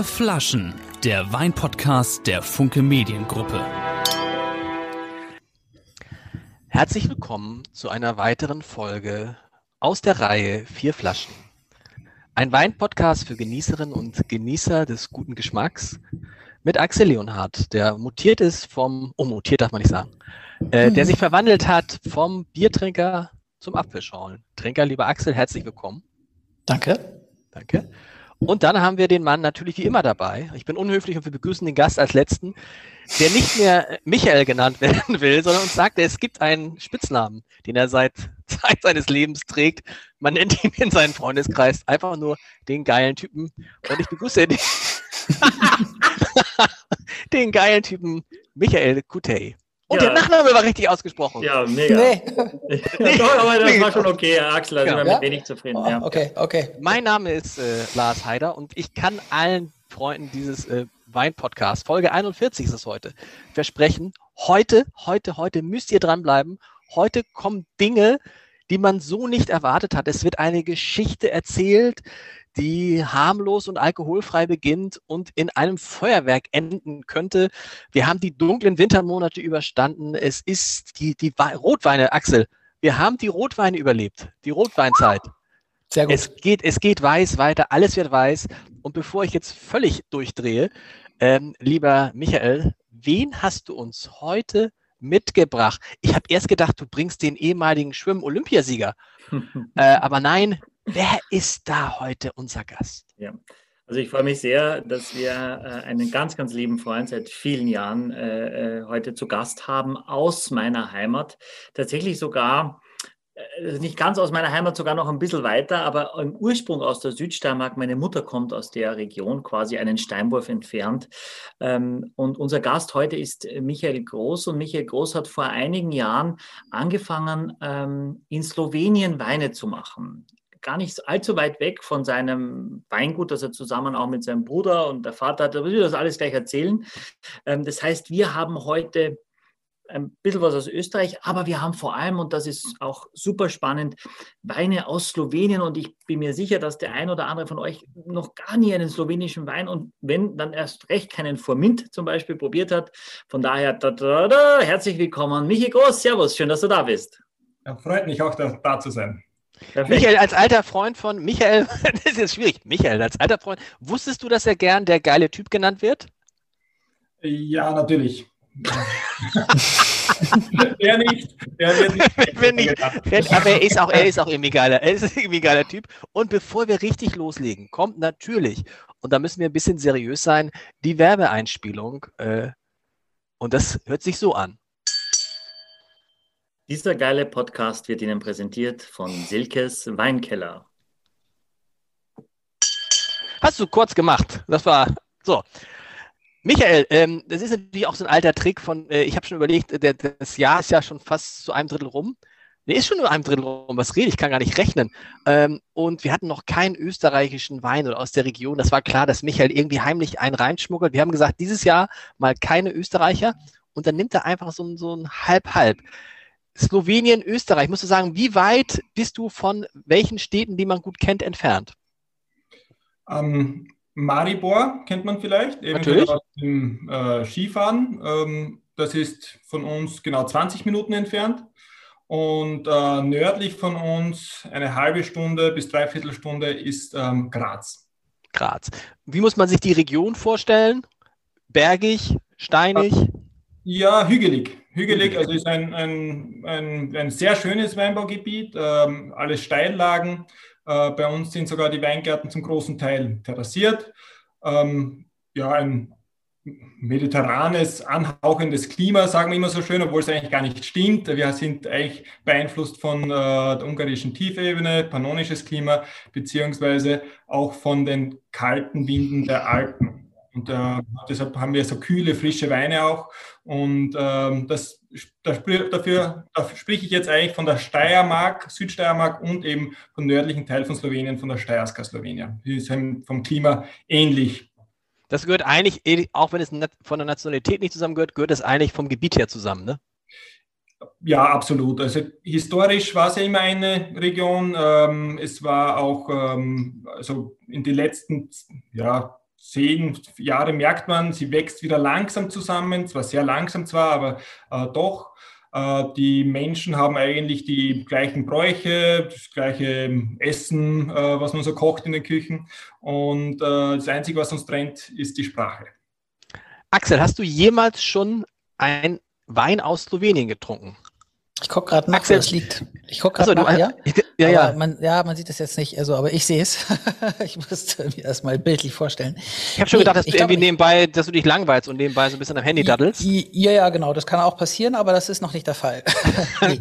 Vier Flaschen, der Weinpodcast der Funke Mediengruppe. Herzlich willkommen zu einer weiteren Folge aus der Reihe Vier Flaschen. Ein Weinpodcast für Genießerinnen und Genießer des guten Geschmacks mit Axel Leonhardt, der mutiert ist vom, oh, mutiert darf man nicht sagen, äh, der sich verwandelt hat vom Biertrinker zum Apfelschorlen-Trinker. Lieber Axel, herzlich willkommen. Danke. Danke. Und dann haben wir den Mann natürlich wie immer dabei. Ich bin unhöflich und wir begrüßen den Gast als letzten, der nicht mehr Michael genannt werden will, sondern uns sagt, es gibt einen Spitznamen, den er seit Zeit seines Lebens trägt. Man nennt ihn in seinem Freundeskreis einfach nur den geilen Typen. Und ich begrüße den, den geilen Typen Michael Kutey. Und ja. der Nachname war richtig ausgesprochen. Ja, mega. Nee. Doch, aber das war schon okay, Axel. Da ja. sind wir mit wenig zufrieden. Oh, ja. Okay, okay. Mein Name ist äh, Lars Heider und ich kann allen Freunden dieses äh, Wein-Podcast, Folge 41 ist es heute, versprechen, heute, heute, heute müsst ihr dranbleiben. Heute kommen Dinge, die man so nicht erwartet hat. Es wird eine Geschichte erzählt, die harmlos und alkoholfrei beginnt und in einem Feuerwerk enden könnte. Wir haben die dunklen Wintermonate überstanden. Es ist die, die Rotweine, Axel. Wir haben die Rotweine überlebt, die Rotweinzeit. Sehr gut. Es geht, es geht weiß weiter, alles wird weiß. Und bevor ich jetzt völlig durchdrehe, ähm, lieber Michael, wen hast du uns heute mitgebracht? Ich habe erst gedacht, du bringst den ehemaligen Schwimm-Olympiasieger. äh, aber nein, Wer ist da heute unser Gast? Ja. Also ich freue mich sehr, dass wir äh, einen ganz, ganz lieben Freund seit vielen Jahren äh, äh heute zu Gast haben aus meiner Heimat. Tatsächlich sogar äh, nicht ganz aus meiner Heimat, sogar noch ein bisschen weiter, aber im Ursprung aus der Südsteiermark. Meine Mutter kommt aus der Region, quasi einen Steinwurf entfernt. Ähm, und unser Gast heute ist Michael Groß. Und Michael Groß hat vor einigen Jahren angefangen, ähm, in Slowenien Weine zu machen gar nicht allzu weit weg von seinem Weingut, das er zusammen auch mit seinem Bruder und der Vater hat. Da will ich das alles gleich erzählen. Ähm, das heißt, wir haben heute ein bisschen was aus Österreich, aber wir haben vor allem, und das ist auch super spannend, Weine aus Slowenien. Und ich bin mir sicher, dass der ein oder andere von euch noch gar nie einen slowenischen Wein und wenn, dann erst recht keinen Formint zum Beispiel probiert hat. Von daher, da, da, da, herzlich willkommen. Michi Groß, Servus, schön, dass du da bist. Ja, freut mich auch, da, da zu sein. Perfekt. Michael, als alter Freund von Michael, das ist jetzt schwierig. Michael, als alter Freund, wusstest du, dass er gern der geile Typ genannt wird? Ja, natürlich. er nicht. Er wird nicht. nicht. Aber er ist auch, er ist auch irgendwie geiler. Er ist irgendwie geiler Typ. Und bevor wir richtig loslegen, kommt natürlich, und da müssen wir ein bisschen seriös sein, die Werbeeinspielung. Äh, und das hört sich so an. Dieser geile Podcast wird Ihnen präsentiert von Silkes Weinkeller. Hast du kurz gemacht. Das war so. Michael, ähm, das ist natürlich auch so ein alter Trick von, äh, ich habe schon überlegt, der, das Jahr ist ja schon fast zu einem Drittel rum. Nee, ist schon nur einem Drittel rum. Was rede ich? kann gar nicht rechnen. Ähm, und wir hatten noch keinen österreichischen Wein oder aus der Region. Das war klar, dass Michael irgendwie heimlich einen reinschmuggelt. Wir haben gesagt, dieses Jahr mal keine Österreicher. Und dann nimmt er einfach so, so ein Halb-Halb. Slowenien, Österreich. Musst du sagen, wie weit bist du von welchen Städten, die man gut kennt, entfernt? Ähm, Maribor kennt man vielleicht, Natürlich. aus dem äh, Skifahren. Ähm, das ist von uns genau 20 Minuten entfernt. Und äh, nördlich von uns eine halbe Stunde bis dreiviertel Stunde ist ähm, Graz. Graz. Wie muss man sich die Region vorstellen? Bergig, steinig? Ja, hügelig. Hügelig, also ist ein, ein, ein, ein sehr schönes Weinbaugebiet, ähm, alles Steillagen. Äh, bei uns sind sogar die Weingärten zum großen Teil terrassiert. Ähm, ja, ein mediterranes, anhauchendes Klima, sagen wir immer so schön, obwohl es eigentlich gar nicht stimmt. Wir sind eigentlich beeinflusst von äh, der ungarischen Tiefebene, pannonisches Klima, beziehungsweise auch von den kalten Winden der Alpen. Und äh, deshalb haben wir so kühle, frische Weine auch. Und ähm, das, dafür, dafür spreche ich jetzt eigentlich von der Steiermark, Südsteiermark und eben vom nördlichen Teil von Slowenien, von der Steierska Slowenien. Die ist vom Klima ähnlich. Das gehört eigentlich, eh, auch wenn es von der Nationalität nicht zusammengehört, gehört es eigentlich vom Gebiet her zusammen, ne? Ja, absolut. Also historisch war es ja immer eine Region. Ähm, es war auch ähm, also in den letzten ja, zehn Jahre merkt man, sie wächst wieder langsam zusammen, zwar sehr langsam zwar, aber äh, doch. Äh, die Menschen haben eigentlich die gleichen Bräuche, das gleiche Essen, äh, was man so kocht in den Küchen. Und äh, das Einzige, was uns trennt, ist die Sprache. Axel, hast du jemals schon ein Wein aus Slowenien getrunken? Ich gucke gerade nach, wo es liegt. Ich gucke gerade nach, ja. Ja, ja. Man, ja, man sieht das jetzt nicht, also, aber ich sehe es. ich musste mir das mal bildlich vorstellen. Ich habe schon nee, gedacht, dass du irgendwie glaub, nebenbei, dass du dich langweilst und nebenbei so ein bisschen am Handy daddelst. Ja, ja, genau, das kann auch passieren, aber das ist noch nicht der Fall. nee.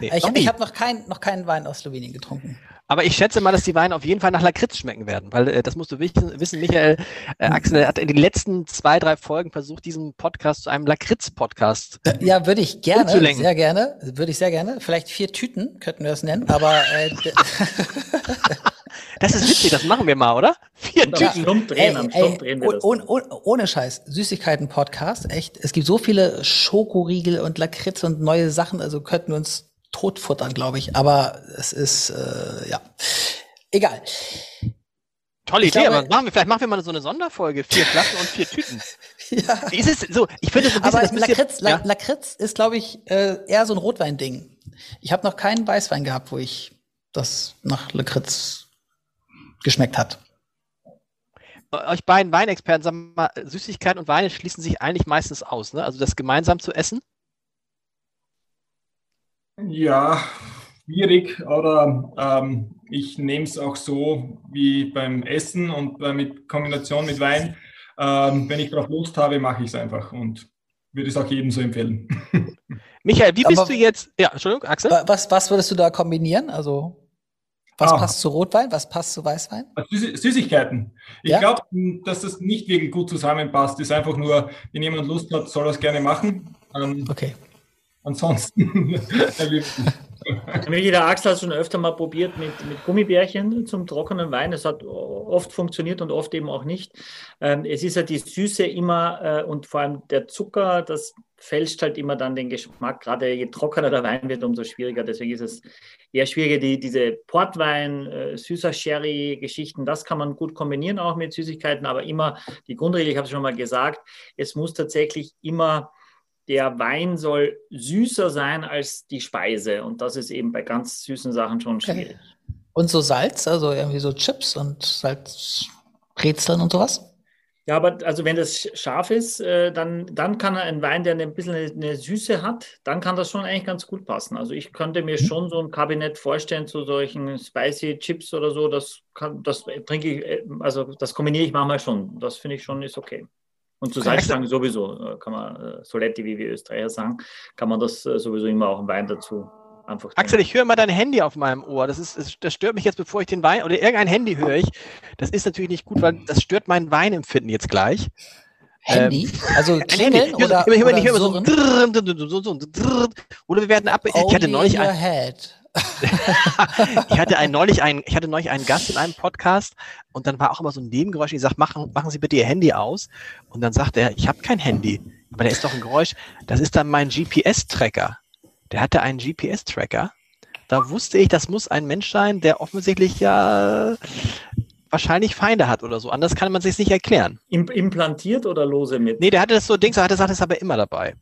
nee, ich ich habe noch, kein, noch keinen Wein aus Slowenien getrunken. Aber ich schätze mal, dass die Weine auf jeden Fall nach Lakritz schmecken werden, weil äh, das musst du wissen, wissen Michael. Äh, Axel hat in den letzten zwei, drei Folgen versucht, diesen Podcast zu einem Lakritz-Podcast. Äh, ja, würde ich gerne, sehr gerne, würde ich sehr gerne. Vielleicht vier Tüten könnten wir das nennen, aber äh, Das ist witzig, das machen wir mal, oder? Vier Tüten. Stumpf drehen, am Stumpf drehen wir das. Ohne, ohne, ohne Scheiß, Süßigkeiten-Podcast, echt. Es gibt so viele Schokoriegel und Lakritz und neue Sachen, also könnten wir uns totfuttern, glaube ich. Aber es ist, äh, ja, egal. Tolle Idee, glaube, aber machen wir, vielleicht machen wir mal so eine Sonderfolge. Vier Flaschen und vier Tüten. ja. Ist es so? Ich finde so ein bisschen, aber Lakritz, ja? Lakritz ist, glaube ich, äh, eher so ein Rotwein-Ding. Ich habe noch keinen Weißwein gehabt, wo ich das nach Lakritz geschmeckt hat. Euch beiden Weinexperten, sagen wir mal, Süßigkeiten und Weine schließen sich eigentlich meistens aus, ne? Also das gemeinsam zu essen. Ja, schwierig oder ähm, ich nehme es auch so wie beim Essen und äh, mit Kombination mit Wein. Ähm, wenn ich darauf Lust habe, mache ich es einfach und würde es auch jedem so empfehlen. Michael, wie bist Aber, du jetzt? Ja, Entschuldigung, Axel. Was, was würdest du da kombinieren? Also was ah. passt zu Rotwein? Was passt zu Weißwein? Süßigkeiten. Ich ja? glaube, dass das nicht wirklich gut zusammenpasst. Ist einfach nur, wenn jemand Lust hat, soll er es gerne machen. Ähm, okay. Ansonsten. der Axel hat schon öfter mal probiert mit, mit Gummibärchen zum trockenen Wein. Es hat oft funktioniert und oft eben auch nicht. Ähm, es ist ja die Süße immer äh, und vor allem der Zucker, das fälscht halt immer dann den Geschmack. Gerade je trockener der Wein wird, umso schwieriger. Deswegen ist es eher schwieriger. Die, diese Portwein, äh, süßer Sherry-Geschichten, das kann man gut kombinieren auch mit Süßigkeiten, aber immer die Grundregel, ich habe es schon mal gesagt, es muss tatsächlich immer der Wein soll süßer sein als die Speise. Und das ist eben bei ganz süßen Sachen schon schwierig. Okay. Und so Salz, also irgendwie so Chips und Salzbrezeln und sowas? Ja, aber also wenn das scharf ist, äh, dann, dann kann ein Wein, der ein bisschen eine, Süße hat, dann kann das schon eigentlich ganz gut passen. Also ich könnte mir mhm. schon so ein Kabinett vorstellen zu solchen spicy Chips oder so. Das kann, das trinke ich, äh, also das kombiniere ich manchmal schon. Das finde ich schon ist okay. Und zu Salzstangen sowieso, äh, kann man, äh, Soletti, wie wir Österreicher sagen, kann man das äh, sowieso immer auch im Wein dazu einfach. Axel, ich höre mal dein Handy auf meinem Ohr. Das, ist, das stört mich jetzt, bevor ich den Wein oder irgendein Handy höre ich. Das ist natürlich nicht gut, weil das stört mein Weinempfinden jetzt gleich. Handy? Ähm, also klingeln Handy. oder, ich höre, oder, ich höre so, so, oder wir werden ab. Ich hatte neulich ein, ich hatte ein, neulich einen, ich hatte neulich einen Gast in einem Podcast und dann war auch immer so ein Nebengeräusch, ich sage, machen, machen Sie bitte Ihr Handy aus. Und dann sagt er, ich habe kein Handy. Aber da ist doch ein Geräusch, das ist dann mein GPS-Tracker. Der hatte einen GPS-Tracker. Da wusste ich, das muss ein Mensch sein, der offensichtlich ja wahrscheinlich Feinde hat oder so. Anders kann man sich nicht erklären. Implantiert oder lose mit? Nee, der hatte das so Dings, er hatte das ist aber immer dabei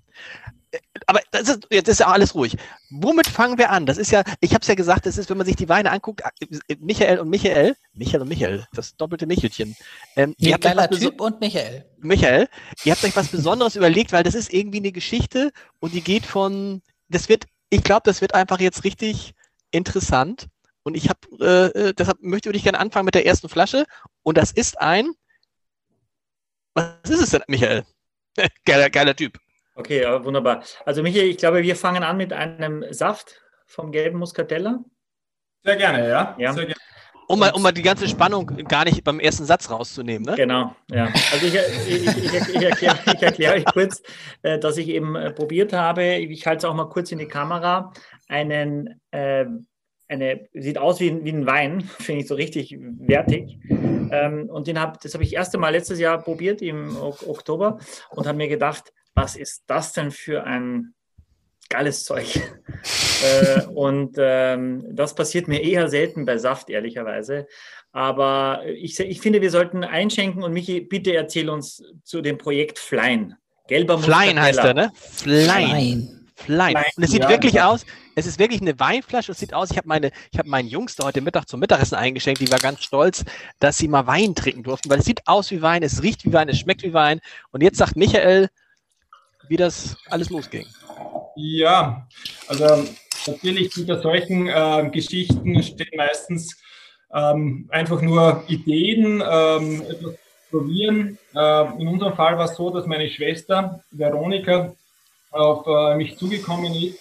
aber das ist, jetzt ist ja alles ruhig. Womit fangen wir an? Das ist ja, ich habe es ja gesagt, das ist, wenn man sich die Weine anguckt, äh, Michael und Michael, Michael und Michael, das doppelte Michelchen. Ähm, ihr geiler Typ und Michael. Michael, ihr habt euch was Besonderes überlegt, weil das ist irgendwie eine Geschichte und die geht von, das wird, ich glaube, das wird einfach jetzt richtig interessant. Und ich habe, äh, äh, deshalb möchte ich gerne anfangen mit der ersten Flasche. Und das ist ein, was ist es denn, Michael? geiler, geiler Typ. Okay, ja, wunderbar. Also Michael, ich glaube, wir fangen an mit einem Saft vom gelben Muscatella. Sehr gerne, ja. ja. Sehr gerne. Um mal, um mal die ganze Spannung gar nicht beim ersten Satz rauszunehmen. Ne? Genau, ja. Also ich, ich, ich, ich erkläre erklär euch kurz, äh, dass ich eben äh, probiert habe, ich halte es auch mal kurz in die Kamera, einen, äh, eine, sieht aus wie, wie ein Wein, finde ich so richtig wertig. Ähm, und den hab, das habe ich das erste Mal letztes Jahr probiert im Oktober und habe mir gedacht, was ist das denn für ein geiles Zeug. äh, und ähm, das passiert mir eher selten bei Saft, ehrlicherweise. Aber ich, ich finde, wir sollten einschenken und Michi, bitte erzähl uns zu dem Projekt Flein. Gelber Flein heißt er, ne? Flein. Flein. Und es sieht ja, wirklich ja. aus, es ist wirklich eine Weinflasche. Es sieht aus, ich habe meine, ich habe meinen Jungs da heute Mittag zum Mittagessen eingeschenkt. Die war ganz stolz, dass sie mal Wein trinken durften, weil es sieht aus wie Wein, es riecht wie Wein, es schmeckt wie Wein. Und jetzt sagt Michael, wie das alles losging. Ja, also natürlich hinter solchen äh, Geschichten stehen meistens ähm, einfach nur Ideen, ähm, etwas probieren. Äh, in unserem Fall war es so, dass meine Schwester Veronika auf äh, mich zugekommen ist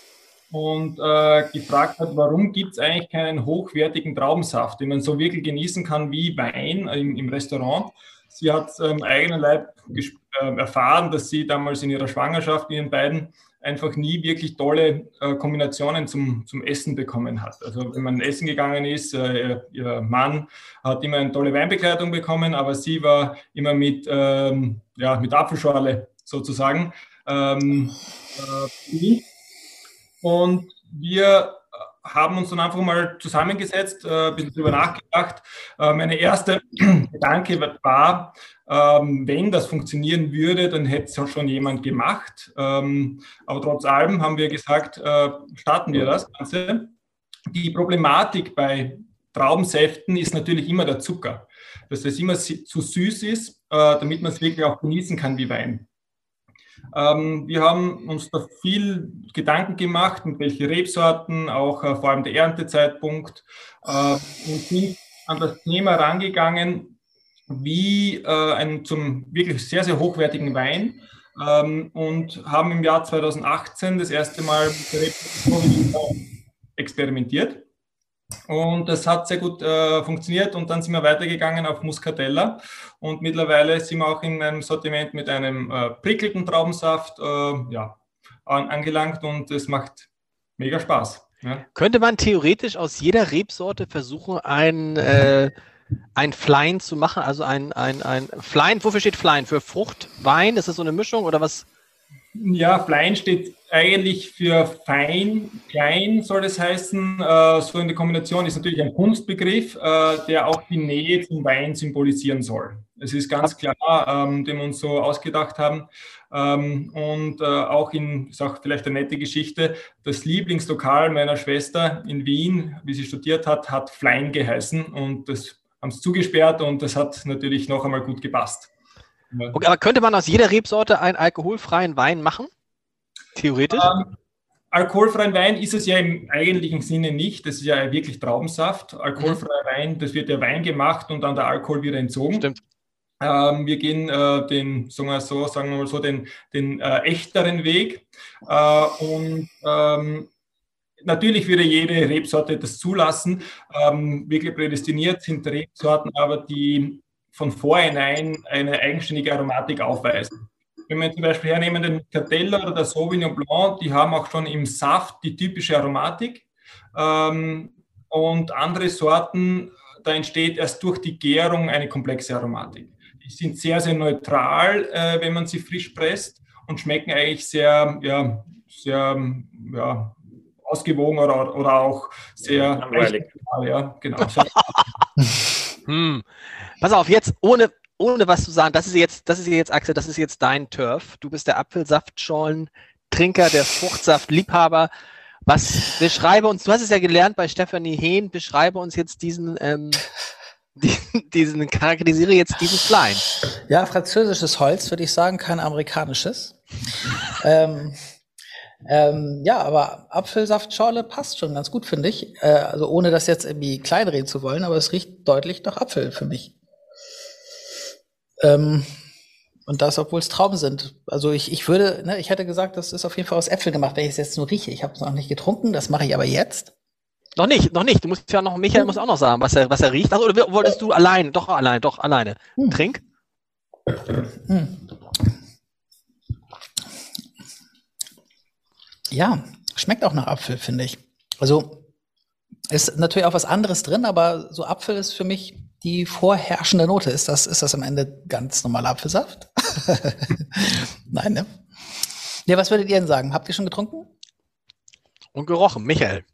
und äh, gefragt hat, warum gibt es eigentlich keinen hochwertigen Traubensaft, den man so wirklich genießen kann wie Wein im, im Restaurant. Sie hat ähm, eigenen Leib äh, erfahren, dass sie damals in ihrer Schwangerschaft ihren beiden einfach nie wirklich tolle äh, Kombinationen zum, zum Essen bekommen hat. Also wenn man essen gegangen ist, äh, ihr Mann hat immer eine tolle Weinbegleitung bekommen, aber sie war immer mit, ähm, ja, mit Apfelschorle sozusagen. Ähm, äh, und wir haben uns dann einfach mal zusammengesetzt, äh, ein bisschen drüber nachgedacht. Äh, meine erste Gedanke war, ähm, wenn das funktionieren würde, dann hätte es schon jemand gemacht. Ähm, aber trotz allem haben wir gesagt, äh, starten wir das Ganze. Die Problematik bei Traubensäften ist natürlich immer der Zucker, dass es immer zu süß ist, äh, damit man es wirklich auch genießen kann wie Wein. Ähm, wir haben uns da viel Gedanken gemacht, mit welchen Rebsorten, auch äh, vor allem der Erntezeitpunkt, äh, und sind an das Thema rangegangen, wie äh, ein zum wirklich sehr, sehr hochwertigen Wein ähm, und haben im Jahr 2018 das erste Mal mit der Rebsorten experimentiert. Und das hat sehr gut äh, funktioniert und dann sind wir weitergegangen auf Muscatella und mittlerweile sind wir auch in einem Sortiment mit einem äh, prickelten Traubensaft äh, ja, an, angelangt und es macht mega Spaß. Ja. Könnte man theoretisch aus jeder Rebsorte versuchen, ein, äh, ein Flein zu machen? Also ein, ein, ein Flein, wofür steht Flein? Für Frucht, Wein? Ist das so eine Mischung oder was? Ja, Flein steht eigentlich für fein, klein soll es heißen. Äh, so in der Kombination ist natürlich ein Kunstbegriff, äh, der auch die Nähe zum Wein symbolisieren soll. Es ist ganz klar, ähm, den wir uns so ausgedacht haben. Ähm, und äh, auch in, ist auch vielleicht eine nette Geschichte, das Lieblingslokal meiner Schwester in Wien, wie sie studiert hat, hat Flein geheißen und das haben sie zugesperrt und das hat natürlich noch einmal gut gepasst. Okay, aber könnte man aus jeder Rebsorte einen alkoholfreien Wein machen? Theoretisch? Ähm, alkoholfreien Wein ist es ja im eigentlichen Sinne nicht. Das ist ja wirklich Traubensaft. Alkoholfreier mhm. Wein, das wird ja Wein gemacht und dann der Alkohol wieder entzogen. Stimmt. Ähm, wir gehen äh, den, sagen wir so, sagen wir mal so, den, den äh, echteren Weg. Äh, und ähm, natürlich würde jede Rebsorte das zulassen. Ähm, wirklich prädestiniert sind Rebsorten, aber die von vornherein eine eigenständige Aromatik aufweisen. Wenn wir zum Beispiel hernehmen den Catella oder der Sauvignon Blanc, die haben auch schon im Saft die typische Aromatik. Ähm, und andere Sorten, da entsteht erst durch die Gärung eine komplexe Aromatik. Die sind sehr, sehr neutral, äh, wenn man sie frisch presst und schmecken eigentlich sehr, ja, sehr ja, ausgewogen oder, oder auch sehr langweilig. Ja, genau. hm. Pass auf, jetzt ohne, ohne was zu sagen, das ist jetzt, das ist jetzt, Axel, das ist jetzt dein Turf. Du bist der Apfelsaftschollen-Trinker, der Fruchtsaft-Liebhaber. Was beschreibe uns, du hast es ja gelernt bei Stephanie Hehn, beschreibe uns jetzt diesen, ähm, diesen, diesen charakterisiere jetzt diesen Flein. Ja, französisches Holz, würde ich sagen, kein amerikanisches. ähm, ähm, ja, aber Apfelsaftschorle passt schon ganz gut, finde ich. Äh, also ohne das jetzt irgendwie kleinreden zu wollen, aber es riecht deutlich nach Apfel für mich. Ähm, und das, obwohl es Trauben sind. Also ich, ich würde, ne, ich hätte gesagt, das ist auf jeden Fall aus Äpfel gemacht, wenn ich es jetzt nur rieche. Ich habe es noch nicht getrunken, das mache ich aber jetzt. Noch nicht, noch nicht. Du musst ja noch, Michael muss auch noch sagen, was er, was er riecht. Also, oder wolltest du allein? Doch, allein, doch, alleine. Hm. Trink. Hm. Ja, schmeckt auch nach Apfel, finde ich. Also ist natürlich auch was anderes drin, aber so Apfel ist für mich die vorherrschende Note. Ist das, ist das am Ende ganz normaler Apfelsaft? Nein, ne? Ja, was würdet ihr denn sagen? Habt ihr schon getrunken? Und gerochen, Michael.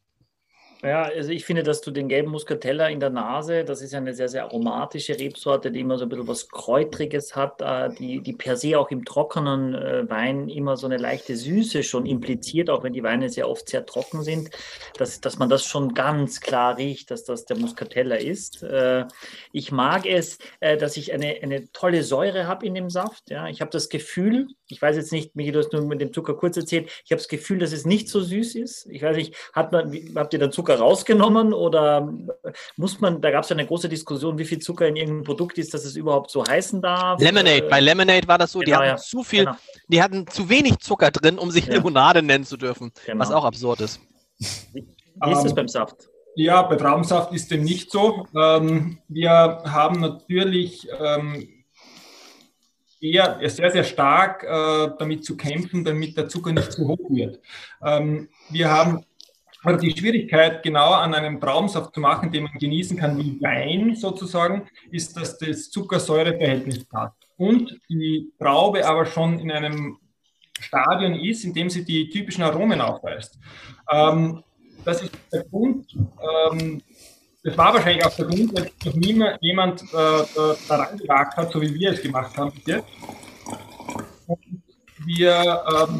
Ja, also ich finde, dass du den gelben Muscatella in der Nase, das ist eine sehr, sehr aromatische Rebsorte, die immer so ein bisschen was Kräutriges hat, äh, die, die per se auch im trockenen äh, Wein immer so eine leichte Süße schon impliziert, auch wenn die Weine sehr oft sehr trocken sind, dass, dass man das schon ganz klar riecht, dass das der Muscatella ist. Äh, ich mag es, dass ich eine, eine tolle Säure habe in dem Saft. Ja. Ich habe das Gefühl, ich weiß jetzt nicht, Michi, du hast nur mit dem Zucker kurz erzählt, ich habe das Gefühl, dass es nicht so süß ist. Ich weiß nicht, hat man, habt ihr dann Zucker rausgenommen oder muss man, da gab es ja eine große Diskussion, wie viel Zucker in irgendeinem Produkt ist, dass es überhaupt so heißen darf? Lemonade, bei Lemonade war das so, genau, die hatten ja. zu viel, genau. die hatten zu wenig Zucker drin, um sich ja. Limonade nennen zu dürfen, genau. was auch absurd ist. Wie, wie ist um, das ähm, beim Saft? Ja, bei Traubensaft ist dem nicht so. Ähm, wir haben natürlich ähm, eher sehr, sehr stark äh, damit zu kämpfen, damit der Zucker nicht zu hoch wird. Ähm, wir haben aber die Schwierigkeit, genau an einem Traubensaft zu machen, den man genießen kann wie Wein sozusagen, ist, dass das Zuckersäureverhältnis passt. Und die Traube aber schon in einem Stadion ist, in dem sie die typischen Aromen aufweist. Ähm, das ist der Grund, ähm, das war wahrscheinlich auch der Grund, dass noch niemand jemand äh, da reingewagt hat, so wie wir es gemacht haben bis jetzt. Und wir ähm,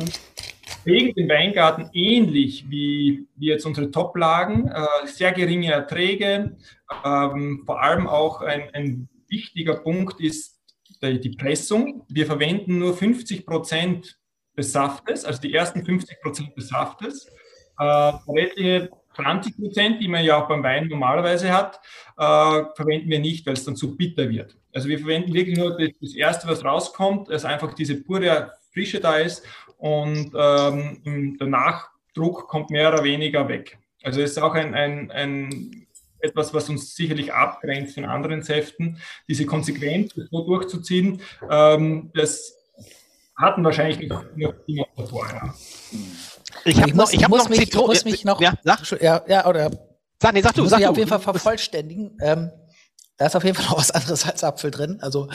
pflegen den Weingarten ähnlich wie, wie jetzt unsere Toplagen, äh, sehr geringe Erträge. Ähm, vor allem auch ein, ein wichtiger Punkt ist die, die Pressung. Wir verwenden nur 50 Prozent des Saftes, also die ersten 50 Prozent des Saftes. Äh, 20 Prozent, die man ja auch beim Wein normalerweise hat, äh, verwenden wir nicht, weil es dann zu bitter wird. Also wir verwenden wirklich nur das, das Erste, was rauskommt, dass einfach diese pure Frische da ist und ähm, der Nachdruck kommt mehr oder weniger weg. Also es ist auch ein, ein, ein etwas, was uns sicherlich abgrenzt von anderen Säften. Diese Konsequenz, so durchzuziehen, ähm, das hatten wahrscheinlich noch, noch immer davor. Ich, ich, muss, ich, hab muss, mich, ich muss mich noch. Ja, sag. Ja, ja, oder. Sag, nee, sag du, muss sag ich du. auf jeden Fall vervollständigen. Ähm, da ist auf jeden Fall noch was anderes als Apfel drin. Also,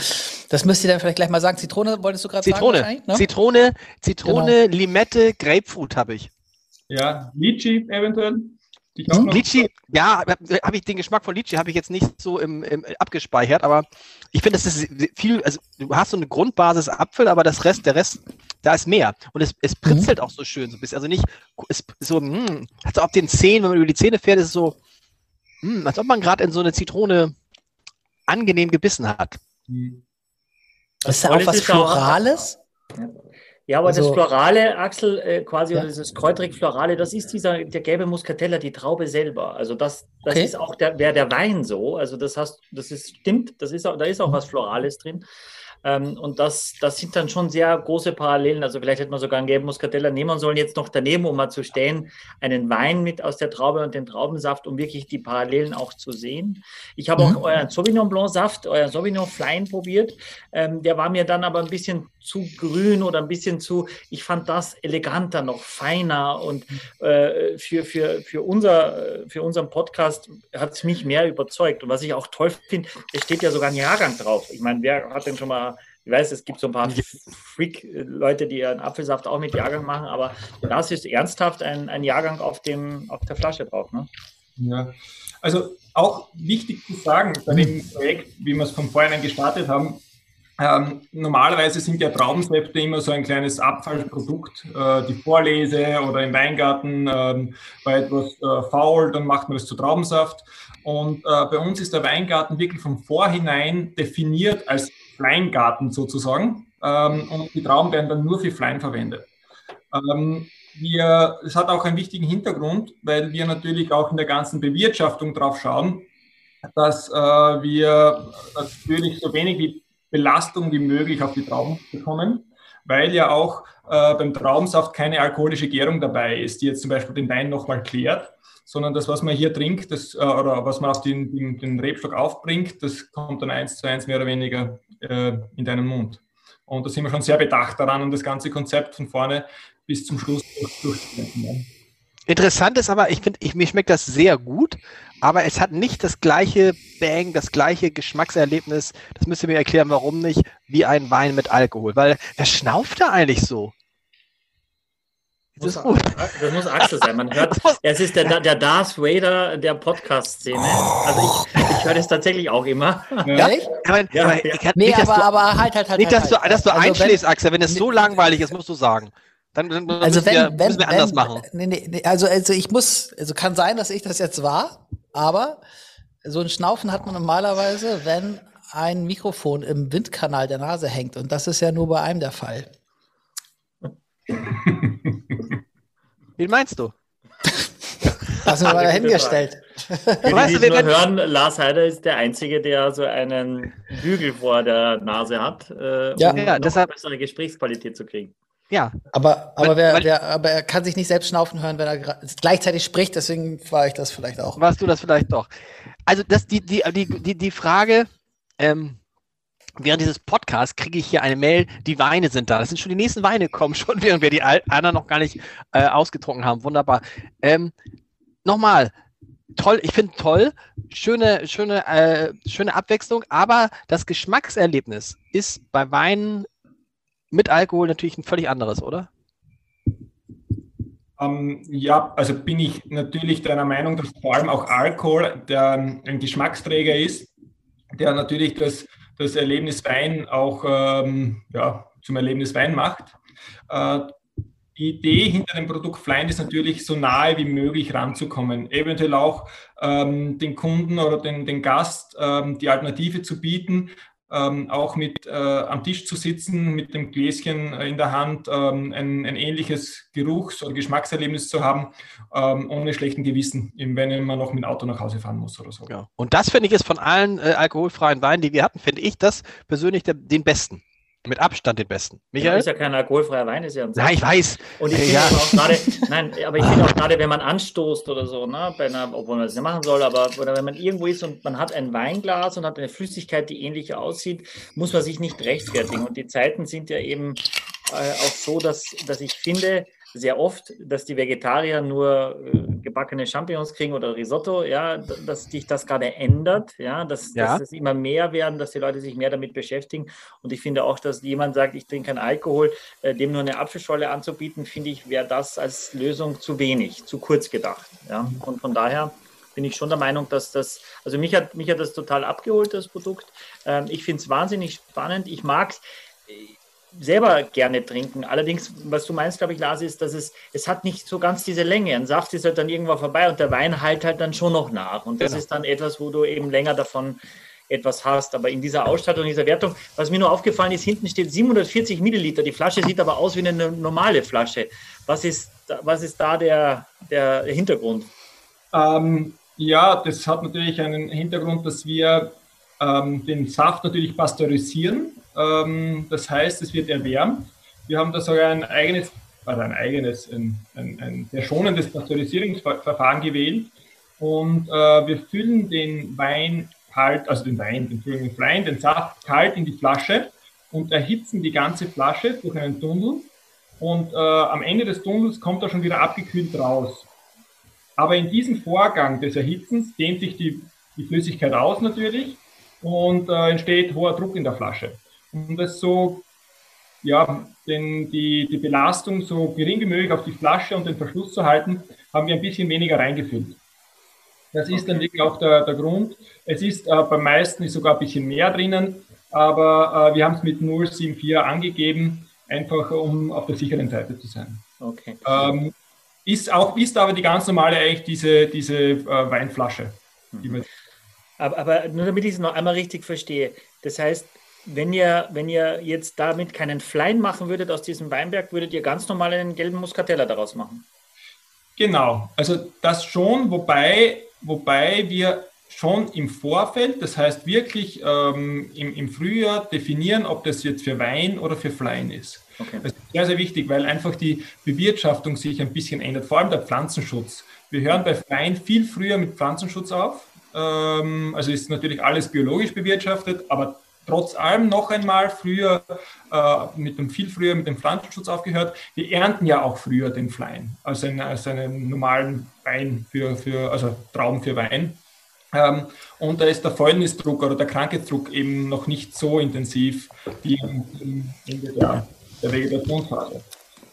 das müsst ihr dann vielleicht gleich mal sagen. Zitrone wolltest du gerade sagen? Zitrone. Ne? Zitrone, Zitrone, genau. Limette, Grapefruit habe ich. Ja, Litchi eventuell. Hm? Litchi, ja, habe ich den Geschmack von Litchi habe ich jetzt nicht so im, im abgespeichert, aber ich finde, das ist viel, also du hast so eine Grundbasis Apfel, aber das Rest, der Rest da ist mehr. Und es, es pritzelt mhm. auch so schön so ein bisschen. Also nicht es, so, mh, hm, also auf den Zähnen, wenn man über die Zähne fährt, ist es so, mh, hm, als ob man gerade in so eine Zitrone angenehm gebissen hat. Das ist ja auch was Florales. Ja, aber also, das Florale, Axel, äh, quasi, ja. oder dieses Kräutrig-Florale, das ist dieser, der gelbe Muscatella, die Traube selber. Also das, das okay. ist auch der, der, der Wein so. Also das hast, das ist, stimmt, das ist auch, da ist auch was Florales drin. Ähm, und das, das sind dann schon sehr große Parallelen. Also vielleicht hätte man sogar einen gelben Muscatella nehmen sollen, jetzt noch daneben, um mal zu stehen, einen Wein mit aus der Traube und den Traubensaft, um wirklich die Parallelen auch zu sehen. Ich habe mhm. auch euren Sauvignon Blanc Saft, euren Sauvignon Flein probiert. Ähm, der war mir dann aber ein bisschen zu grün oder ein bisschen zu, ich fand das eleganter, noch feiner und äh, für, für, für, unser, für unseren Podcast hat es mich mehr überzeugt. Und was ich auch toll finde, es steht ja sogar ein Jahrgang drauf. Ich meine, wer hat denn schon mal ich weiß, es gibt so ein paar Freak-Leute, die ihren Apfelsaft auch mit Jahrgang machen, aber das ist ernsthaft ein, ein Jahrgang auf, dem, auf der Flasche drauf. Ne? Ja, also auch wichtig zu sagen bei dem Projekt, wie wir es von vornherein gestartet haben, ähm, normalerweise sind ja Traubensäfte immer so ein kleines Abfallprodukt. Äh, die Vorlese oder im Weingarten ähm, bei etwas äh, faul, dann macht man das zu Traubensaft. Und äh, bei uns ist der Weingarten wirklich von vorhinein definiert als Fleingarten sozusagen. Ähm, und die Trauben werden dann nur für Flein verwendet. Ähm, wir, es hat auch einen wichtigen Hintergrund, weil wir natürlich auch in der ganzen Bewirtschaftung drauf schauen, dass äh, wir natürlich so wenig wie Belastung wie möglich auf die Trauben bekommen, weil ja auch äh, beim Traubensaft keine alkoholische Gärung dabei ist, die jetzt zum Beispiel den Wein nochmal klärt, sondern das, was man hier trinkt, das, äh, oder was man auf den, den, den, Rebstock aufbringt, das kommt dann eins zu eins mehr oder weniger äh, in deinen Mund. Und da sind wir schon sehr bedacht daran, um das ganze Konzept von vorne bis zum Schluss durchzuführen. Interessant ist aber, ich finde, ich, mir schmeckt das sehr gut, aber es hat nicht das gleiche Bang, das gleiche Geschmackserlebnis, das müsst ihr mir erklären, warum nicht, wie ein Wein mit Alkohol. Weil wer schnauft da eigentlich so? Das, das, muss, das muss Axel sein. Man hört, es ist der, der Darth Vader der Podcast-Szene. Also ich, ich höre das tatsächlich auch immer. Ja? ja, aber, ja, aber, ja. Nee, aber, du, aber halt, halt, halt. Nicht, dass halt, du, dass du also einschläfst, wenn, Axel. Wenn es so langweilig ist, musst du sagen. Dann, dann also müssen, wenn, wir, wenn, müssen wir anders wenn, machen. Nee, nee, also, also ich muss, also kann sein, dass ich das jetzt war, aber so ein Schnaufen hat man normalerweise, wenn ein Mikrofon im Windkanal der Nase hängt. Und das ist ja nur bei einem der Fall. Wen meinst du? Haben wir mal dahingestellt. weißt du, wir nur hören, Lars Heider ist der Einzige, der so einen Bügel vor der Nase hat, äh, ja. um ja, deshalb, bessere Gesprächsqualität zu kriegen. Ja. Aber, aber, weil, wer, weil, wer, aber er kann sich nicht selbst schnaufen hören, wenn er gleichzeitig spricht, deswegen war ich das vielleicht auch. Warst du das vielleicht doch? Also das, die, die, die, die, die Frage, ähm, während dieses Podcasts kriege ich hier eine Mail, die Weine sind da. Das sind schon die nächsten Weine kommen schon, während wir die anderen noch gar nicht äh, ausgetrunken haben. Wunderbar. Ähm, Nochmal, toll, ich finde toll, schöne, schöne, äh, schöne Abwechslung, aber das Geschmackserlebnis ist bei Weinen mit Alkohol natürlich ein völlig anderes, oder? Ähm, ja, also bin ich natürlich deiner Meinung, dass vor allem auch Alkohol der, ein Geschmacksträger ist, der natürlich das, das Erlebnis Wein auch ähm, ja, zum Erlebnis Wein macht. Äh, die Idee hinter dem Produkt Flying ist natürlich, so nahe wie möglich ranzukommen. Eventuell auch ähm, den Kunden oder den, den Gast ähm, die Alternative zu bieten, ähm, auch mit äh, am Tisch zu sitzen, mit dem Gläschen äh, in der Hand, ähm, ein, ein, ähnliches Geruchs- oder Geschmackserlebnis zu haben, ähm, ohne schlechten Gewissen, wenn man noch mit dem Auto nach Hause fahren muss oder so. Ja. Und das finde ich ist von allen äh, alkoholfreien Weinen, die wir hatten, finde ich das persönlich der, den besten. Mit Abstand den besten. Michael? Ja, ist ja kein alkoholfreier Wein, ist ja ein Nein, ich weiß. Und ich finde ja. auch gerade, nein, aber ich finde auch gerade, wenn man anstoßt oder so, ne, bei einer, obwohl man das nicht machen soll, aber oder wenn man irgendwo ist und man hat ein Weinglas und hat eine Flüssigkeit, die ähnlich aussieht, muss man sich nicht rechtfertigen. Und die Zeiten sind ja eben äh, auch so, dass, dass ich finde, sehr oft, dass die Vegetarier nur äh, gebackene Champignons kriegen oder Risotto, ja, dass sich das gerade ändert, ja, dass, ja. dass es immer mehr werden, dass die Leute sich mehr damit beschäftigen. Und ich finde auch, dass jemand sagt, ich trinke keinen Alkohol, äh, dem nur eine Apfelschorle anzubieten, finde ich, wäre das als Lösung zu wenig, zu kurz gedacht. Ja. Und von daher bin ich schon der Meinung, dass das, also mich hat, mich hat das total abgeholt, das Produkt. Ähm, ich finde es wahnsinnig spannend. Ich mag es selber gerne trinken. Allerdings, was du meinst, glaube ich, Lars, ist, dass es, es hat nicht so ganz diese Länge. Ein Saft ist halt dann irgendwann vorbei und der Wein halt halt dann schon noch nach. Und das genau. ist dann etwas, wo du eben länger davon etwas hast. Aber in dieser Ausstattung, in dieser Wertung, was mir nur aufgefallen ist, hinten steht 740 Milliliter. Die Flasche sieht aber aus wie eine normale Flasche. Was ist, was ist da der, der Hintergrund? Ähm, ja, das hat natürlich einen Hintergrund, dass wir ähm, den Saft natürlich pasteurisieren ähm, das heißt, es wird erwärmt. Wir haben da sogar ein eigenes, also ein eigenes, ein, ein, ein sehr schonendes Pasteurisierungsverfahren gewählt. Und äh, wir füllen den Wein kalt, also den Wein, den, den Freien, den Saft kalt in die Flasche und erhitzen die ganze Flasche durch einen Tunnel. Und äh, am Ende des Tunnels kommt er schon wieder abgekühlt raus. Aber in diesem Vorgang des Erhitzens dehnt sich die, die Flüssigkeit aus natürlich und äh, entsteht hoher Druck in der Flasche um das so, ja, den, die, die Belastung so gering wie möglich auf die Flasche und den Verschluss zu halten, haben wir ein bisschen weniger reingefüllt. Das ist dann wirklich auch der, der Grund. Es ist äh, beim meisten ist sogar ein bisschen mehr drinnen, aber äh, wir haben es mit 0,74 angegeben, einfach um auf der sicheren Seite zu sein. Okay. Ähm, ist auch ist aber die ganz normale eigentlich diese, diese äh, Weinflasche. Mhm. Aber, aber, nur damit ich es noch einmal richtig verstehe, das heißt, wenn ihr, wenn ihr jetzt damit keinen Flein machen würdet aus diesem Weinberg, würdet ihr ganz normal einen gelben Muscatella daraus machen? Genau, also das schon, wobei, wobei wir schon im Vorfeld, das heißt wirklich ähm, im, im Frühjahr definieren, ob das jetzt für Wein oder für Flein ist. Okay. Das ist sehr, sehr wichtig, weil einfach die Bewirtschaftung sich ein bisschen ändert, vor allem der Pflanzenschutz. Wir hören bei Flein viel früher mit Pflanzenschutz auf. Ähm, also ist natürlich alles biologisch bewirtschaftet, aber trotz allem noch einmal früher, äh, mit dem viel früher mit dem Pflanzenschutz aufgehört. Wir ernten ja auch früher den Flein als, ein, als einen normalen Wein für, für also Trauben für Wein. Ähm, und da ist der Fäulnisdruck oder der Krankheitsdruck eben noch nicht so intensiv wie am Ende der, der Vegetationsphase.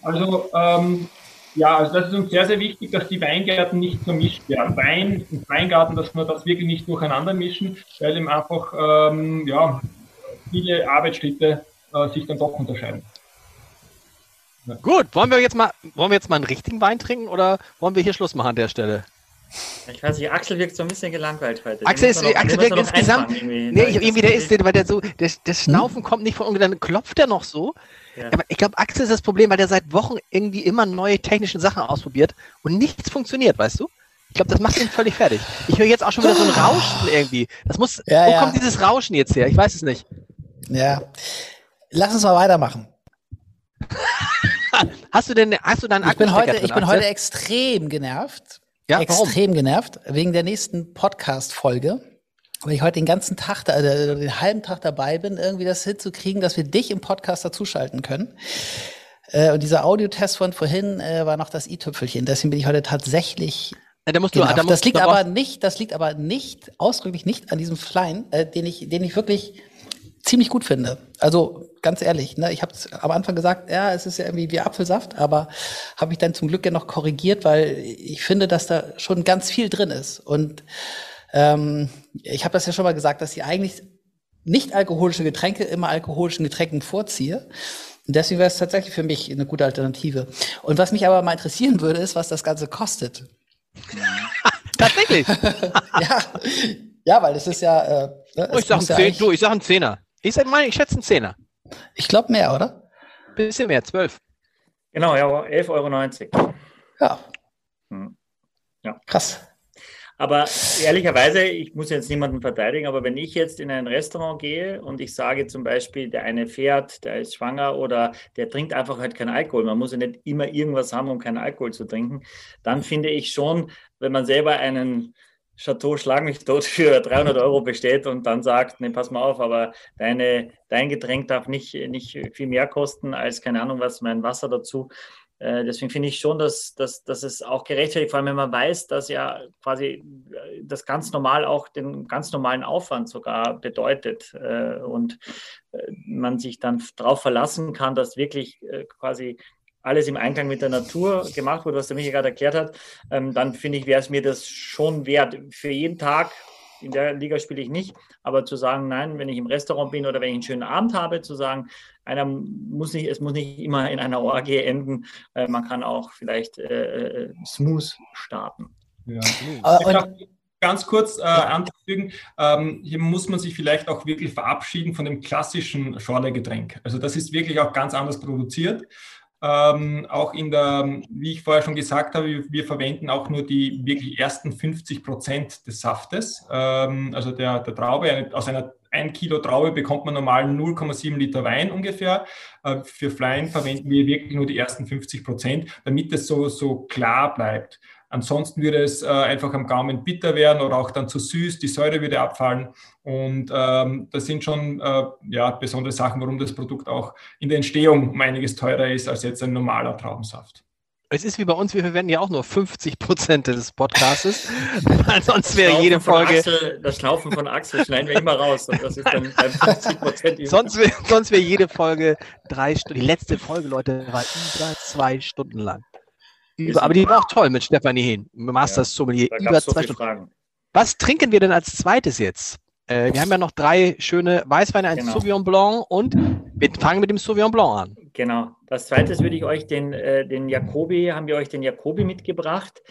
Also ähm, Ja, also das ist uns sehr, sehr wichtig, dass die Weingärten nicht vermischt werden. Wein und Weingarten, dass wir das wirklich nicht durcheinander mischen, weil eben einfach ähm, ja, viele Arbeitsschritte äh, sich dann doch unterscheiden. Ja. Gut, wollen wir jetzt mal, wollen wir jetzt mal einen richtigen Wein trinken oder wollen wir hier Schluss machen an der Stelle? Ich weiß nicht, Axel wirkt so ein bisschen gelangweilt heute. Axel ist, noch, Axel wirkt insgesamt, irgendwie, nee, irgendwie der ist, weil der so, der, das Schnaufen hm? kommt nicht von irgendwie, dann klopft er noch so. Ja. Aber ich glaube, Axel ist das Problem, weil der seit Wochen irgendwie immer neue technische Sachen ausprobiert und nichts funktioniert, weißt du? Ich glaube, das macht ihn völlig fertig. Ich höre jetzt auch schon wieder so ein Rauschen irgendwie. Das muss, ja, wo ja. kommt dieses Rauschen jetzt her? Ich weiß es nicht. Ja. Lass uns mal weitermachen. hast du denn, hast du deinen Ich bin heute, drin, ich bin heute extrem genervt. Ja, extrem warum? genervt wegen der nächsten Podcast-Folge weil ich heute den ganzen Tag, also den halben Tag dabei bin, irgendwie das hinzukriegen, dass wir dich im Podcast dazuschalten können. Äh, und dieser Audiotest von vorhin äh, war noch das i-Tüpfelchen. Deswegen bin ich heute tatsächlich. Ja, da musst du, da musst, das liegt aber nicht, das liegt aber nicht, ausdrücklich nicht an diesem Flying, äh, den ich, den ich wirklich ziemlich gut finde. Also ganz ehrlich, ne, ich habe am Anfang gesagt, ja, es ist ja irgendwie wie Apfelsaft, aber habe ich dann zum Glück ja noch korrigiert, weil ich finde, dass da schon ganz viel drin ist und ähm, ich habe das ja schon mal gesagt, dass ich eigentlich nicht alkoholische Getränke immer alkoholischen Getränken vorziehe. Und deswegen wäre es tatsächlich für mich eine gute Alternative. Und was mich aber mal interessieren würde, ist, was das Ganze kostet. Tatsächlich? ja. ja, weil es ist ja. Äh, ne, oh, ich sag, ja du, ich sag einen Zehner. Ich, sag mal, ich schätze einen Zehner. Ich glaube mehr, oder? Bisschen mehr, zwölf. Genau, ja, 11,90 Euro. Ja. Hm. ja. Krass. Aber ehrlicherweise, ich muss jetzt niemanden verteidigen, aber wenn ich jetzt in ein Restaurant gehe und ich sage zum Beispiel, der eine fährt, der ist schwanger oder der trinkt einfach halt keinen Alkohol, man muss ja nicht immer irgendwas haben, um keinen Alkohol zu trinken, dann finde ich schon, wenn man selber einen Chateau Schlag mich tot für 300 Euro bestellt und dann sagt, ne, pass mal auf, aber deine, dein Getränk darf nicht, nicht viel mehr kosten als, keine Ahnung was, mein Wasser dazu, äh, deswegen finde ich schon, dass, dass, dass es auch gerechtfertigt, vor allem wenn man weiß, dass ja quasi äh, das ganz normal auch den ganz normalen Aufwand sogar bedeutet äh, und man sich dann darauf verlassen kann, dass wirklich quasi alles im Einklang mit der Natur gemacht wurde, was der Michael gerade erklärt hat, ähm, dann finde ich, wäre es mir das schon wert. Für jeden Tag in der Liga spiele ich nicht, aber zu sagen, nein, wenn ich im Restaurant bin oder wenn ich einen schönen Abend habe, zu sagen, einer muss nicht, es muss nicht immer in einer Orgie enden, äh, man kann auch vielleicht äh, äh smooth starten. Ja. Und ganz kurz äh, anzufügen, ähm, hier muss man sich vielleicht auch wirklich verabschieden von dem klassischen Schorle-Getränk. Also das ist wirklich auch ganz anders produziert. Ähm, auch in der, wie ich vorher schon gesagt habe, wir, wir verwenden auch nur die wirklich ersten 50 Prozent des Saftes, ähm, also der, der Traube. Aus einer 1 Kilo Traube bekommt man normal 0,7 Liter Wein ungefähr. Äh, für Flying verwenden wir wirklich nur die ersten 50 Prozent, damit es so, so klar bleibt. Ansonsten würde es äh, einfach am Gaumen bitter werden oder auch dann zu süß, die Säure würde abfallen. Und ähm, das sind schon äh, ja, besondere Sachen, warum das Produkt auch in der Entstehung um einiges teurer ist als jetzt ein normaler Traubensaft. Es ist wie bei uns, wir verwenden ja auch nur 50 Prozent des Podcastes, sonst wäre jede Folge. Axel, das Schnaufen von Axel schneiden wir immer raus und das ist dann 50 Prozent. sonst wäre sonst wär jede Folge drei Stunden. Die letzte Folge, Leute, war über zwei Stunden lang. Über, aber die war auch toll mit Stefanie Hehn, Masters ja, Sommelier. Über so zwei Stunden. Fragen. Was trinken wir denn als zweites jetzt? Äh, wir haben ja noch drei schöne Weißweine, ein genau. Sauvignon Blanc und wir fangen mit dem Sauvignon Blanc an. Genau. Als zweites würde ich euch den, äh, den Jacobi, haben wir euch den Jacobi mitgebracht.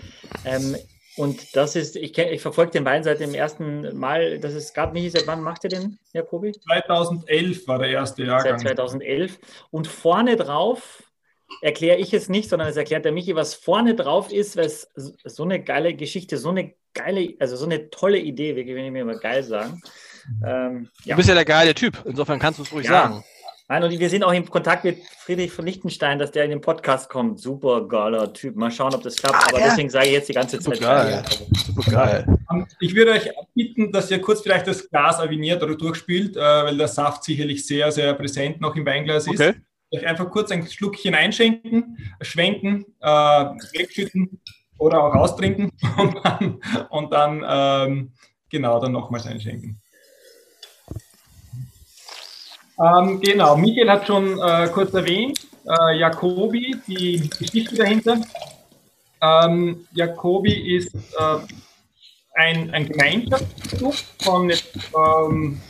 Ähm, und das ist, ich, ich verfolge den Wein seit dem ersten Mal, das ist gab nicht, seit wann macht ihr den, Jacobi? 2011 war der erste Jahrgang. Seit 2011. Und vorne drauf erkläre ich es nicht, sondern es erklärt der Michi, was vorne drauf ist, weil es so eine geile Geschichte, so eine geile, also so eine tolle Idee, wie will ich mir immer geil sagen. Ähm, ja. Du bist ja der geile Typ, insofern kannst du es ruhig ja. sagen. Nein, und wir sind auch in Kontakt mit Friedrich von Lichtenstein, dass der in den Podcast kommt. Super geiler Typ. Mal schauen, ob das klappt. Ah, Aber ja. deswegen sage ich jetzt die ganze Super Zeit. Geil. Super geil. Ich würde euch bitten, dass ihr kurz vielleicht das Glas aviniert oder durchspielt, äh, weil der Saft sicherlich sehr, sehr präsent noch im Weinglas ist. Okay euch einfach kurz ein Schluckchen einschenken, schwenken, äh, wegschütten oder auch austrinken und dann, und dann ähm, genau, dann nochmals einschenken. Ähm, genau, Michael hat schon äh, kurz erwähnt, äh, Jacobi, die Geschichte dahinter. Ähm, Jacobi ist äh, ein, ein Gemeinschaftsbuch von ähm,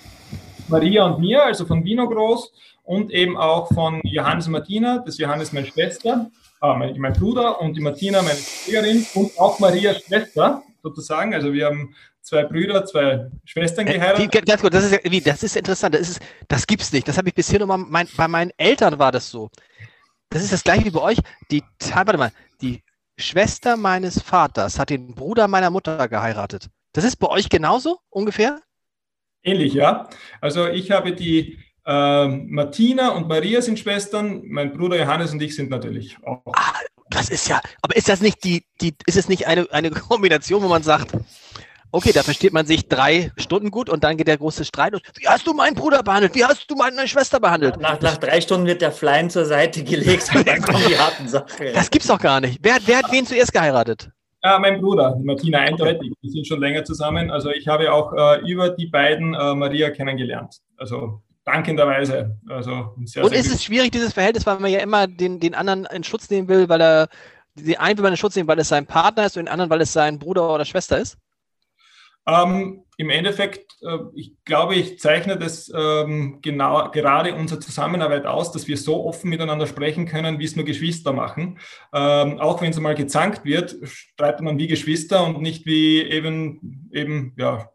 Maria und mir, also von Vino Groß und eben auch von Johannes und Martina. Das Johannes meine Schwester, äh, mein, mein, Bruder und die Martina meine Schwägerin und auch Marias Schwester sozusagen. Also wir haben zwei Brüder, zwei Schwestern äh, geheiratet. Wie, ganz gut, das ist, das ist interessant. Das, ist, das gibt's nicht. Das habe ich bisher nur mal, mein, bei meinen Eltern war das so. Das ist das gleiche wie bei euch. Die, warte mal, die Schwester meines Vaters hat den Bruder meiner Mutter geheiratet. Das ist bei euch genauso ungefähr? Ähnlich, ja. Also ich habe die äh, Martina und Maria sind Schwestern, mein Bruder Johannes und ich sind natürlich auch. Ah, das ist ja, aber ist das nicht die, die ist es nicht eine, eine Kombination, wo man sagt, Okay, da versteht man sich drei Stunden gut und dann geht der große Streit. Und, wie hast du meinen Bruder behandelt? Wie hast du meine Schwester behandelt? Nach, nach drei Stunden wird der Flein zur Seite gelegt und dann kommen die harten Sachen. Das gibt's doch gar nicht. Wer, wer hat wen zuerst geheiratet? Ja, mein Bruder, Martina, eindeutig. Wir sind schon länger zusammen. Also ich habe auch äh, über die beiden äh, Maria kennengelernt. Also dankenderweise. Also sehr, und sehr ist gut. es schwierig, dieses Verhältnis, weil man ja immer den, den anderen in Schutz nehmen will, weil er den einen will man in Schutz nehmen, weil es sein Partner ist und den anderen, weil es sein Bruder oder Schwester ist? Ähm, Im Endeffekt, äh, ich glaube, ich zeichne das ähm, genau gerade unsere Zusammenarbeit aus, dass wir so offen miteinander sprechen können, wie es nur Geschwister machen. Ähm, auch wenn es mal gezankt wird, streitet man wie Geschwister und nicht wie eben, eben ja,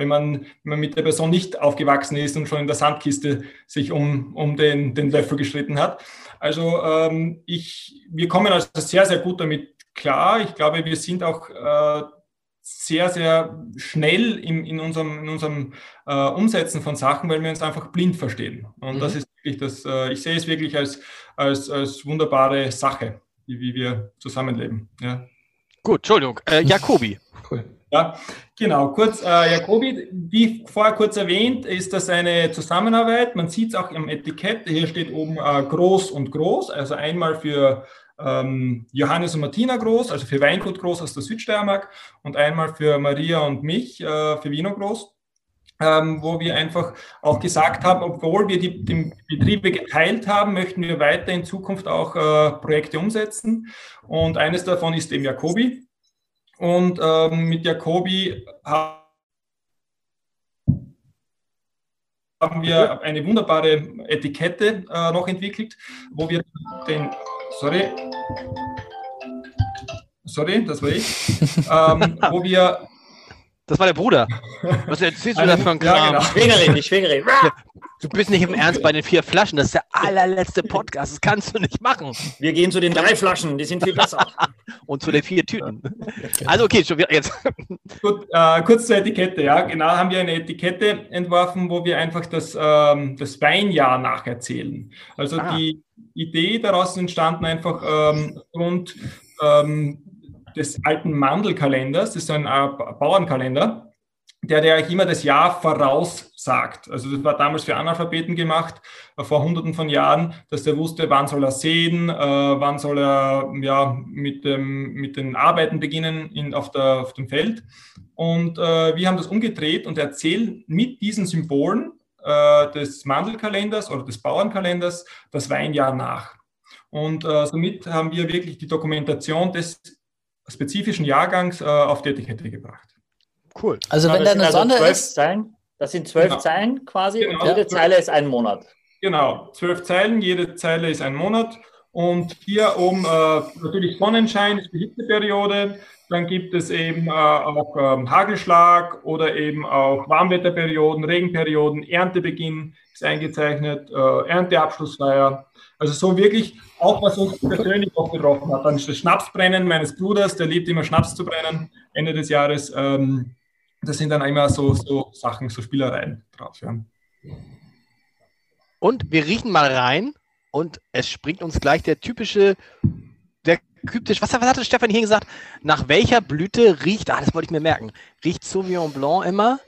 wenn man, wenn man mit der Person nicht aufgewachsen ist und schon in der Sandkiste sich um, um den, den Löffel gestritten hat. Also ähm, ich, wir kommen also sehr, sehr gut damit klar. Ich glaube, wir sind auch äh, sehr, sehr schnell in, in unserem, in unserem äh, Umsetzen von Sachen, weil wir uns einfach blind verstehen. Und mhm. das ist wirklich das, äh, ich sehe es wirklich als, als, als wunderbare Sache, wie, wie wir zusammenleben. Ja. Gut, Entschuldigung. Äh, Jakobi. Cool. Ja, genau. Kurz, äh, Jakobi, wie vorher kurz erwähnt, ist das eine Zusammenarbeit. Man sieht es auch im Etikett. Hier steht oben äh, groß und groß. Also einmal für ähm, Johannes und Martina Groß, also für Weingut Groß aus der Südsteiermark und einmal für Maria und mich äh, für Wiener Groß. Ähm, wo wir einfach auch gesagt haben, obwohl wir die, die, Betriebe geteilt haben, möchten wir weiter in Zukunft auch äh, Projekte umsetzen. Und eines davon ist eben Jacobi. Und ähm, mit Jacobi haben wir eine wunderbare Etikette äh, noch entwickelt, wo wir den sorry. Sorry, das war ich. ähm, wo wir. Das war der Bruder. Was erzählst du da ein Kram? Ja, genau. Schwägerin, die Schwägerin. Du bist nicht im Ernst bei den vier Flaschen. Das ist der allerletzte Podcast. Das kannst du nicht machen. Wir gehen zu den drei Flaschen. Die sind viel besser. Und zu den vier Tüten. Also, okay, schon wieder jetzt. Gut, äh, kurz zur Etikette. Ja, genau haben wir eine Etikette entworfen, wo wir einfach das, ähm, das Weinjahr nacherzählen. Also, ah. die Idee daraus entstanden einfach ähm, aufgrund ähm, des alten Mandelkalenders. Das ist ein äh, Bauernkalender der, der eigentlich immer das Jahr voraussagt. Also das war damals für Analphabeten gemacht, äh, vor hunderten von Jahren, dass der wusste, wann soll er sehen, äh, wann soll er ja, mit, dem, mit den Arbeiten beginnen in, auf, der, auf dem Feld. Und äh, wir haben das umgedreht und erzählen mit diesen Symbolen äh, des Mandelkalenders oder des Bauernkalenders das Weinjahr nach. Und äh, somit haben wir wirklich die Dokumentation des spezifischen Jahrgangs äh, auf die Etikette gebracht. Cool. Also genau, wenn da eine also Sonne ist. Zeilen. Das sind zwölf genau. Zeilen quasi genau. und jede Zeile ist ein Monat. Genau, zwölf Zeilen, jede Zeile ist ein Monat. Und hier oben äh, natürlich Sonnenschein ist die Hitzeperiode. Dann gibt es eben äh, auch ähm, Hagelschlag oder eben auch Warmwetterperioden, Regenperioden, Erntebeginn ist eingezeichnet, äh, Ernteabschlussfeier. Also so wirklich auch, was uns persönlich auch betroffen hat. Dann das Schnapsbrennen meines Bruders, der liebt immer Schnaps zu brennen, Ende des Jahres. Ähm, das sind dann immer so, so Sachen, so Spielereien drauf. Ja. Und wir riechen mal rein und es springt uns gleich der typische, der kryptisch, was, was hatte Stefan hier gesagt? Nach welcher Blüte riecht, ah, das wollte ich mir merken, riecht Sauvignon Blanc immer?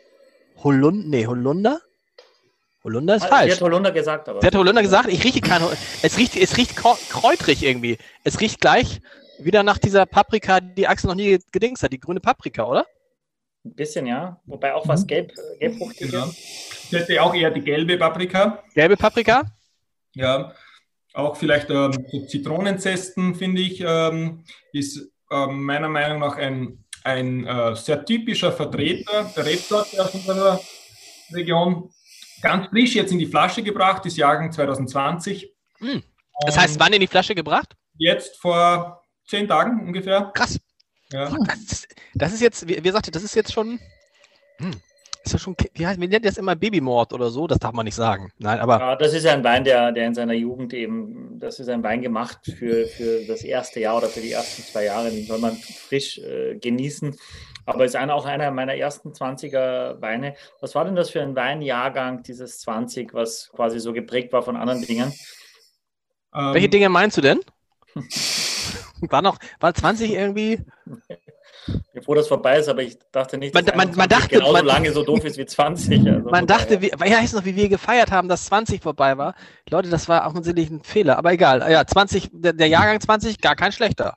Holund, nee, Holunder? Holunder ist ah, falsch. Sie hat Holunder gesagt, aber. Sie hat Holunder gesagt, ich rieche kein Es riecht, es riecht kräutrig irgendwie. Es riecht gleich wieder nach dieser Paprika, die Axel noch nie gedingst hat, die grüne Paprika, oder? Ein bisschen, ja. Wobei auch was mhm. gelb, gelbfruchtiges. Genau. Ich hätte auch eher die gelbe Paprika. Gelbe Paprika? Ja. Auch vielleicht ähm, so Zitronenzesten, finde ich, ähm, ist äh, meiner Meinung nach ein, ein äh, sehr typischer Vertreter der Rebsorte aus unserer Region. Ganz frisch jetzt in die Flasche gebracht, ist Jahrgang 2020. Hm. Das heißt, wann in die Flasche gebracht? Jetzt vor zehn Tagen ungefähr. Krass. Ja. Das, das, ist jetzt, wie, wie gesagt, das ist jetzt schon. Hm ist ja schon, wie heißt, wir nennen das immer Babymord oder so, das darf man nicht sagen. Nein, aber. Ja, das ist ein Wein, der, der in seiner Jugend eben, das ist ein Wein gemacht für, für das erste Jahr oder für die ersten zwei Jahre, den soll man frisch äh, genießen. Aber ist einer, auch einer meiner ersten 20er Weine. Was war denn das für ein Weinjahrgang, dieses 20, was quasi so geprägt war von anderen Dingen? Ähm, Welche Dinge meinst du denn? war noch, war 20 irgendwie? bevor das vorbei ist, aber ich dachte nicht, dass man, man, man dachte, genauso man, lange so doof ist wie 20. Also man dachte, wie, ja, heißt noch, wie wir gefeiert haben, dass 20 vorbei war. Leute, das war offensichtlich ein Fehler, aber egal. Ja, 20, der, der Jahrgang 20, gar kein schlechter.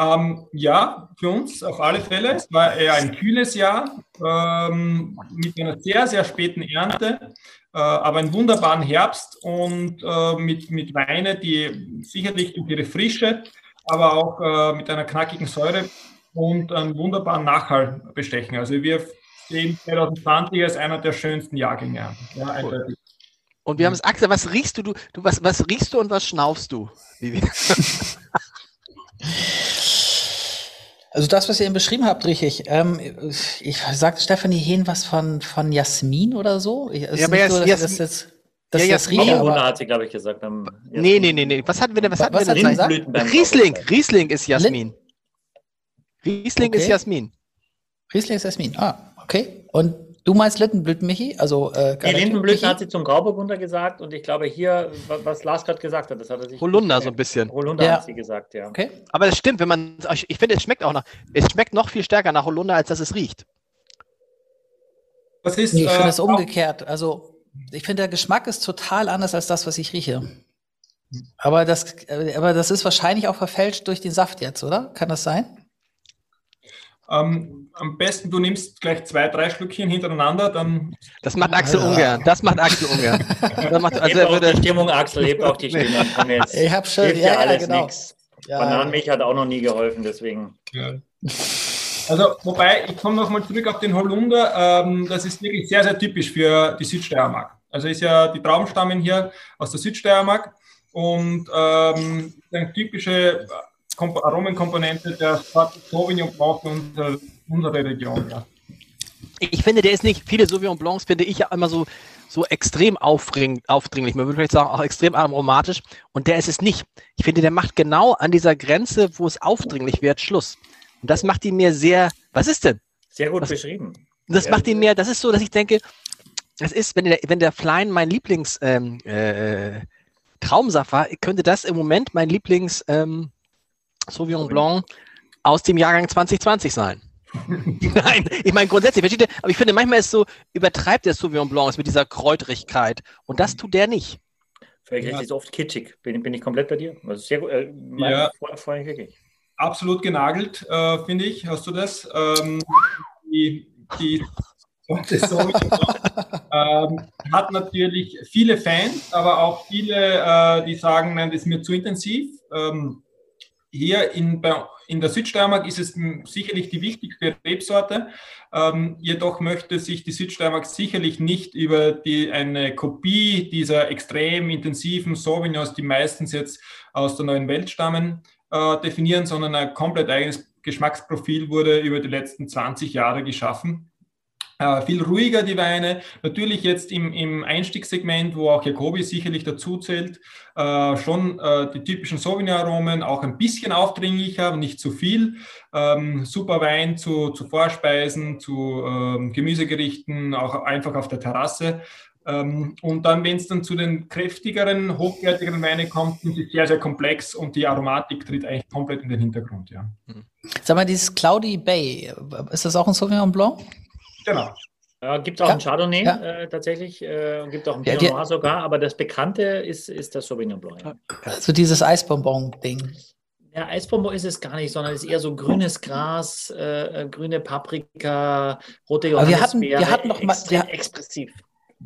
Ähm, ja, für uns auf alle Fälle. Es war eher ein kühles Jahr ähm, mit einer sehr, sehr späten Ernte, äh, aber einen wunderbaren Herbst und äh, mit, mit Weine, die sicherlich durch ihre Frische, aber auch äh, mit einer knackigen Säure und einen wunderbaren Nachhall bestechen. Also wir sehen 2020 als einer der schönsten Jahrgänge an. Ja, cool. Und wir haben es, Axel, was riechst du, du, du was, was riechst du und was schnaufst du? Also das, was ihr eben beschrieben habt, rieche ich. Ähm, ich sagte Stefanie Hehn was von, von Jasmin oder so. Es ja, aber nicht so, dass Jasmin, das jetzt, ja, das rieche, aber hat sie, glaube ich, gesagt. nee, nee, nee, nee. Was hatten wir denn? Was, was hatten wir denn? Riesling, Riesling ist Jasmin. Riesling okay. ist Jasmin. Riesling ist Jasmin. Ah, okay. Und du meinst Lindenblüten, Michi? Also, äh, nee, Lindenblüten hat sie zum Grauburgunder gesagt und ich glaube hier, was Lars gerade gesagt hat, das hat er sich. Holunder so ein bisschen. Holunder ja. hat sie gesagt, ja. Okay. Aber das stimmt, wenn man, ich finde, es schmeckt auch nach, es schmeckt noch viel stärker nach Holunder, als dass es riecht. Was ist, nee, ich finde es äh, umgekehrt. Also, ich finde, der Geschmack ist total anders als das, was ich rieche. Aber das, äh, aber das ist wahrscheinlich auch verfälscht durch den Saft jetzt, oder? Kann das sein? Ähm, am besten, du nimmst gleich zwei, drei Schlückchen hintereinander, dann. Das macht Axel ungern. Das macht Axel ungern. das macht, also hebt auch die Stimmung, Axel, hebt auch die Stimmung. ich habe schon, ja, ja, alles genau. nichts. Ja, Bananenmilch hat auch noch nie geholfen, deswegen. Ja. Also, wobei, ich komme nochmal zurück auf den Holunder. Ähm, das ist wirklich sehr, sehr typisch für die Südsteiermark. Also ist ja, die Trauben stammen hier aus der Südsteiermark und ähm, eine typische Aromenkomponente der Sauvignon Blanc für unsere, unsere Region. Ja. Ich finde, der ist nicht, viele Sauvignon Blancs finde ich ja immer so, so extrem aufdringlich, man würde vielleicht sagen auch extrem aromatisch und der ist es nicht. Ich finde, der macht genau an dieser Grenze, wo es aufdringlich wird, Schluss. Und das macht ihn mir sehr, was ist denn? Sehr gut was, beschrieben. Das ja, macht ihn mir, das ist so, dass ich denke, das ist, wenn der, wenn der Flying mein Lieblings ähm, äh, Traumsaft war, könnte das im Moment mein Lieblings ähm, Sauvignon Blanc aus dem Jahrgang 2020 sein. Nein, ich meine grundsätzlich, versteht ihr? Aber ich finde, manchmal ist so, übertreibt der Sauvignon Blanc mit dieser Kräutrigkeit. Und das tut der nicht. Vielleicht ja. ist oft kitschig. Bin, bin ich komplett bei dir? Also sehr gut. Äh, ja. Vorhin wirklich. Absolut genagelt, äh, finde ich. Hast du das? Ähm, die, die ähm, hat natürlich viele Fans, aber auch viele, äh, die sagen, nein, das ist mir zu intensiv. Ähm, hier in, in der Südsteiermark ist es sicherlich die wichtigste Rebsorte. Ähm, jedoch möchte sich die Südsteiermark sicherlich nicht über die, eine Kopie dieser extrem intensiven Sauvignons, die meistens jetzt aus der neuen Welt stammen, äh, definieren, sondern ein komplett eigenes Geschmacksprofil wurde über die letzten 20 Jahre geschaffen. Äh, viel ruhiger die Weine. Natürlich jetzt im, im Einstiegssegment, wo auch Jacobi sicherlich dazu zählt, äh, schon äh, die typischen Sauvignon-Aromen, auch ein bisschen aufdringlicher, nicht zu viel. Ähm, super Wein zu, zu Vorspeisen, zu ähm, Gemüsegerichten, auch einfach auf der Terrasse. Ähm, und dann, wenn es dann zu den kräftigeren, hochwertigeren Weinen kommt, sind sie sehr, sehr komplex und die Aromatik tritt eigentlich komplett in den Hintergrund. Ja. Sag mal, dieses Cloudy Bay, ist das auch ein Sauvignon Blanc? Genau. Ja, gibt auch ja, ein Chardonnay ja. äh, tatsächlich, äh, gibt auch ein Pinot Noir sogar, aber das Bekannte ist, ist das Sauvignon Blanc. Ja. Also dieses Eisbonbon-Ding. Ja, Eisbonbon ist es gar nicht, sondern es ist eher so grünes Gras, äh, äh grüne Paprika, rote Johannisbeere. Aber wir hatten, wir hatten noch mal, wir, expressiv.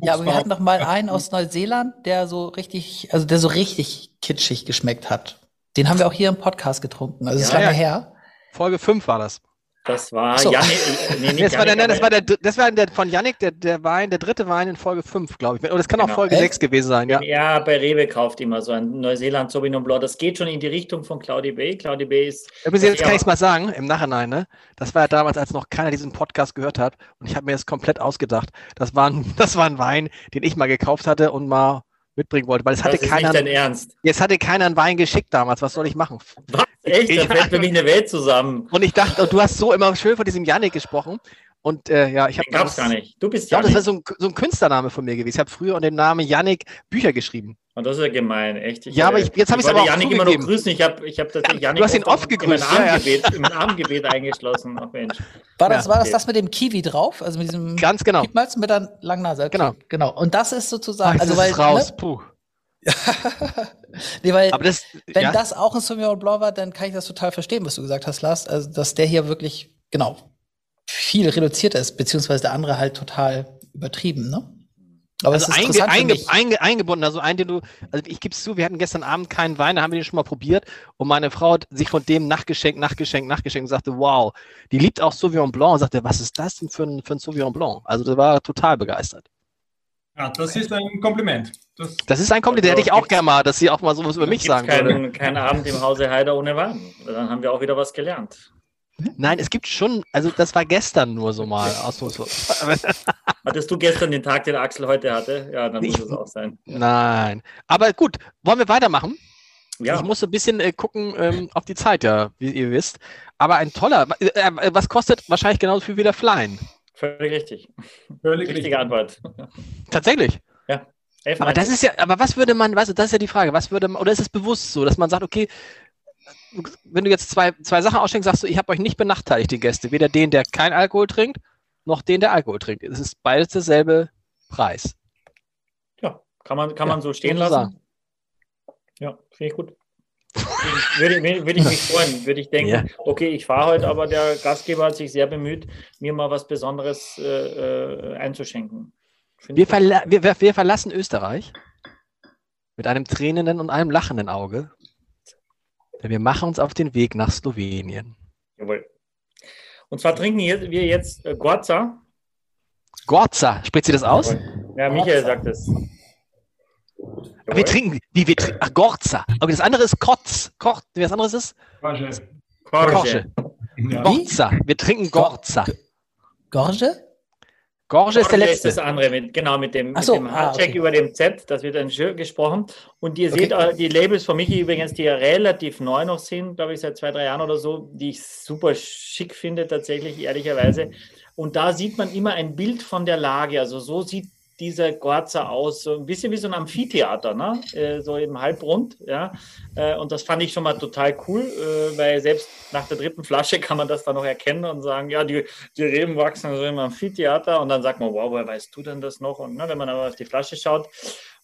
Ja, aber wir hatten noch mal einen aus Neuseeland, der so richtig, also der so richtig kitschig geschmeckt hat. Den haben wir auch hier im Podcast getrunken. Also ja, ist lange ja. her. Folge 5 war das. Das war so. Janik. Nee, nee, das, war der, das war der, das war der von Janik, der, der Wein, der dritte Wein in Folge 5, glaube ich. Oder das kann genau. auch Folge Echt? 6 gewesen sein, ja. Ja, bei Rewe kauft immer so ein Neuseeland Sauvignon Blanc. Das geht schon in die Richtung von Cloudy Bay. Cloudy Bay ist. Übrigens, jetzt kann ich es mal sagen, im Nachhinein, ne? Das war ja damals, als noch keiner diesen Podcast gehört hat. Und ich habe mir das komplett ausgedacht. Das war, ein, das war ein Wein, den ich mal gekauft hatte und mal mitbringen wollte, weil es hatte keiner. Nicht dein Ernst. Jetzt hatte keiner einen Wein geschickt damals. Was soll ich machen? Was? Echt? Da fällt für mich eine Welt zusammen. Und ich dachte, du hast so immer schön von diesem Janik gesprochen. Und äh, ja, ich habe. Gab's gar nicht. Du bist Janik. Ja, das war so ein, so ein Künstlername von mir gewesen. Ich habe früher unter dem Namen Janik Bücher geschrieben. Und das ist ja gemein, echt. Ich, ja, aber ich, jetzt habe ich es aber auch Janik immer noch grüßen. Ich habe ich hab tatsächlich ja, Janik Du hast ihn oft gegrüßt. Mein Armgebet, ja, ja. Armgebet eingeschlossen. Ach, Mensch. War das, war das das mit dem Kiwi drauf? Also mit diesem Ganz genau. Kiepmalz mit der langen Nase. Genau. Genau. Und das ist sozusagen. Ach, also, weil, raus. Ne? Puh. nee, weil das, wenn ja. das auch ein Sauvignon Blanc war, dann kann ich das total verstehen, was du gesagt hast, Lars. Also, dass der hier wirklich, genau, viel reduzierter ist, beziehungsweise der andere halt total übertrieben, ne? Aber also es ist einge, einge, einge, eingebunden, also ein, den du, also ich gebe es zu, wir hatten gestern Abend keinen Wein, da haben wir den schon mal probiert und meine Frau hat sich von dem nachgeschenkt, nachgeschenkt, nachgeschenkt und sagte, wow, die liebt auch Sauvignon Blanc und sagte, was ist das denn für ein, für ein Sauvignon Blanc? Also der war total begeistert. Ja, das ist ein Kompliment. Das, das ist ein Kompliment, also, hätte ich auch gerne mal, dass Sie auch mal sowas über mich sagen keinen, Kein Abend im Hause Heider ohne Wein. Dann haben wir auch wieder was gelernt. Nein, es gibt schon, also das war gestern nur so mal. Hattest du gestern den Tag, den Axel heute hatte? Ja, dann muss es auch sein. Nein. Aber gut, wollen wir weitermachen? Ja. Ich muss ein bisschen äh, gucken ähm, auf die Zeit, ja, wie ihr wisst. Aber ein toller, äh, äh was kostet wahrscheinlich genauso viel wie der Flyen? Völlig richtig. Völlig richtige richtig. Antwort. Tatsächlich. Ja. Aber das ist ja, aber was würde man, weißt du, das ist ja die Frage, was würde man, oder ist es bewusst so, dass man sagt, okay, wenn du jetzt zwei, zwei Sachen ausschenkst, sagst du, ich habe euch nicht benachteiligt, die Gäste. Weder den, der kein Alkohol trinkt, noch den, der Alkohol trinkt. Es ist beides derselbe Preis. Ja, kann man, kann ja, man so stehen lassen. Sagen. Ja, finde ich gut. Würde, würde ich mich freuen, würde ich denken, ja. okay, ich fahre heute, aber der Gastgeber hat sich sehr bemüht, mir mal was Besonderes äh, äh einzuschenken. Wir, verla wir, wir, verlassen Österreich mit einem tränenden und einem lachenden Auge, denn wir machen uns auf den Weg nach Slowenien. Jawohl. Und zwar trinken wir jetzt äh, Gorza. Gorza, spricht sie das aus? Ja, Michael sagt es. Aber wir trinken, wie wir trinken, ach, Gorza. Okay, das andere ist Kotz. Koch, was anderes ist? Korge. Korge. Ja. Gorza. Wir trinken Gorza. Gorge? Gorge ist der letzte. ist das andere, mit, genau, mit dem, so, mit dem ah, okay. über dem Z, das wird dann schön gesprochen. Und ihr seht okay. die Labels von Michi übrigens, die ja relativ neu noch sind, glaube ich, seit zwei, drei Jahren oder so, die ich super schick finde, tatsächlich, ehrlicherweise. Und da sieht man immer ein Bild von der Lage. Also so sieht dieser Gorza aus, so ein bisschen wie so ein Amphitheater, ne? Äh, so im Halbrund, ja. Äh, und das fand ich schon mal total cool, äh, weil selbst nach der dritten Flasche kann man das dann noch erkennen und sagen, ja, die, die Reben wachsen so im Amphitheater und dann sagt man, wow, woher weißt du denn das noch? Und ne, wenn man aber auf die Flasche schaut.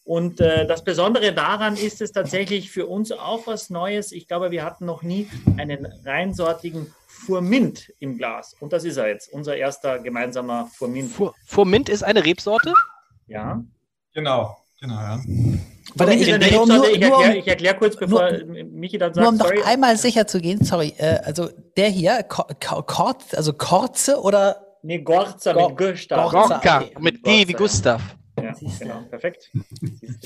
Und äh, das Besondere daran ist es tatsächlich für uns auch was Neues. Ich glaube, wir hatten noch nie einen reinsortigen Furmint im Glas. Und das ist er jetzt, unser erster gemeinsamer Furmint. Furmint ist eine Rebsorte? Ja. Genau, genau, ja. Weil ich, nur, nur, ich erkläre erklär kurz, bevor nur, Michi dann sagt, Nur um sorry. noch einmal sicher zu gehen, sorry, äh, also der hier, Kort, also Korze oder? Nee, Gorza Gor mit Gustav. Gorka, mit G wie Gustav. Ja, genau, perfekt.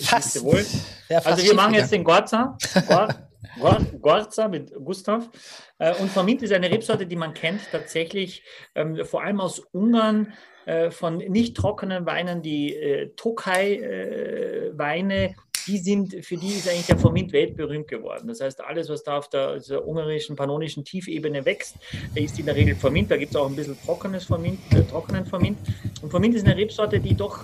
Fast. Wohl. Ja, fast also wir machen jetzt den Gorza. Gorza mit Gustav. Äh, und Vermint ist eine Rebsorte, die man kennt tatsächlich ähm, vor allem aus Ungarn äh, von nicht trockenen Weinen, die äh, Tokai-Weine, äh, die sind, für die ist eigentlich der Vermint weltberühmt geworden. Das heißt, alles, was da auf der, der ungarischen, pannonischen Tiefebene wächst, ist in der Regel Vermint. Da gibt es auch ein bisschen trockenes Vermint, äh, trockenen Vermint. Und Vermint ist eine Rebsorte, die doch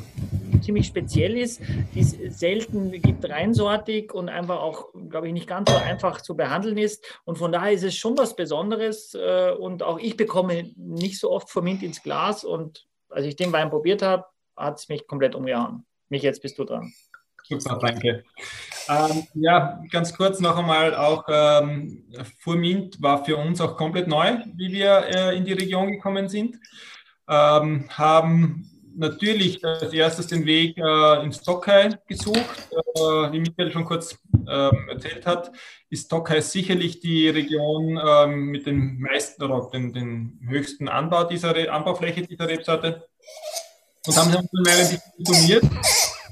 ziemlich speziell ist, die es selten gibt, reinsortig und einfach auch, glaube ich, nicht ganz so einfach zu behandeln ist. Und von daher ist es schon was Besonderes. Äh, und auch ich bekomme nicht so oft Vermint ins Glas und als ich den Wein probiert habe, hat es mich komplett umgehauen. Mich, jetzt bist du dran. Super, danke. Ähm, ja, ganz kurz noch einmal, auch ähm, Furmint war für uns auch komplett neu, wie wir äh, in die Region gekommen sind. Ähm, haben natürlich als erstes den Weg äh, ins Stockheim gesucht, äh, wie Michael schon kurz ähm, erzählt hat, ist Tokai sicherlich die Region ähm, mit den meisten oder den, den höchsten Anbau dieser Anbaufläche dieser Rebsorte. Und haben sie uns ein bisschen informiert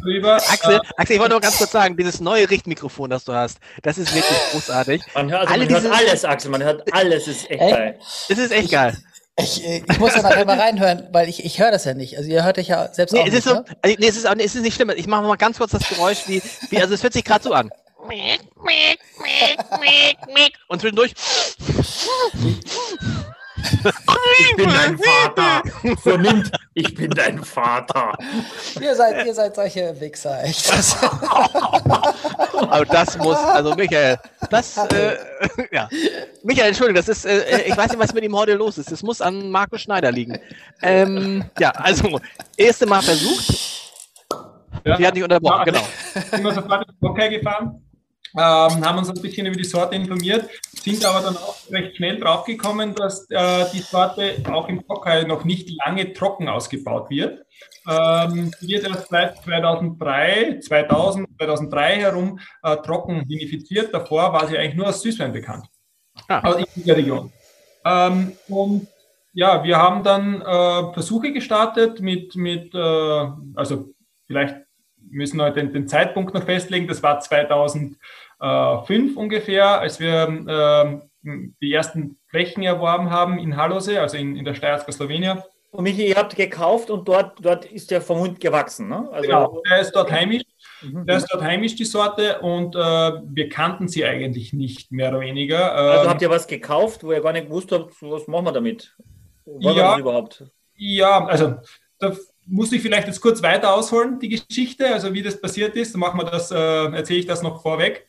drüber. Axel, äh, Axel, ich wollte nur ganz kurz sagen, dieses neue Richtmikrofon, das du hast, das ist wirklich großartig. Man hört, also man hört alles, Axel, man hört alles, ist echt geil. Das ist echt geil. Ich, ich muss ja nachher mal reinhören, weil ich, ich höre das ja nicht. Also ihr hört euch ja selbst nee, auch es nicht, ist so, ne? nee, es ist, es ist nicht schlimm. Ich mache mal ganz kurz das Geräusch, wie, wie also es hört sich gerade so an. Und zwischendurch. Ich bin dein Vater. Vernimmt, ich bin dein Vater. Ihr seid, ihr seid solche Wichser, echt. Aber das muss, also Michael, das, äh, ja. Michael, Entschuldigung, das ist, äh, ich weiß nicht, was mit ihm heute los ist. Das muss an Markus Schneider liegen. Ähm, ja, also, erste Mal versucht. Ja. Die hat nicht unterbrochen, genau. Sind wir sofort ins Hockey gefahren? Ähm, haben uns ein bisschen über die Sorte informiert, sind aber dann auch recht schnell draufgekommen, dass äh, die Sorte auch im Tokai noch nicht lange trocken ausgebaut wird. Ähm, wird erst seit 2003, 2000, 2003 herum äh, trocken vinifiziert. Davor war sie eigentlich nur als Süßwein bekannt. Ah. Also in der Region. Ähm, und ja, wir haben dann äh, Versuche gestartet mit, mit äh, also vielleicht müssen wir den, den Zeitpunkt noch festlegen. Das war 2005 ungefähr, als wir äh, die ersten Flächen erworben haben in Hallose, also in, in der Steierska Slowenien. Und Michi, ihr habt gekauft und dort, dort ist der vom Hund gewachsen, ne? Also genau, der ist dort heimisch. Mhm. Der ist dort heimisch, die Sorte, und äh, wir kannten sie eigentlich nicht, mehr oder weniger. Also ähm, habt ihr was gekauft, wo ihr gar nicht gewusst habt, was machen wir damit? Was ja, überhaupt? Ja, also da muss ich vielleicht jetzt kurz weiter ausholen, die Geschichte, also wie das passiert ist. Dann machen wir das, äh, erzähle ich das noch vorweg.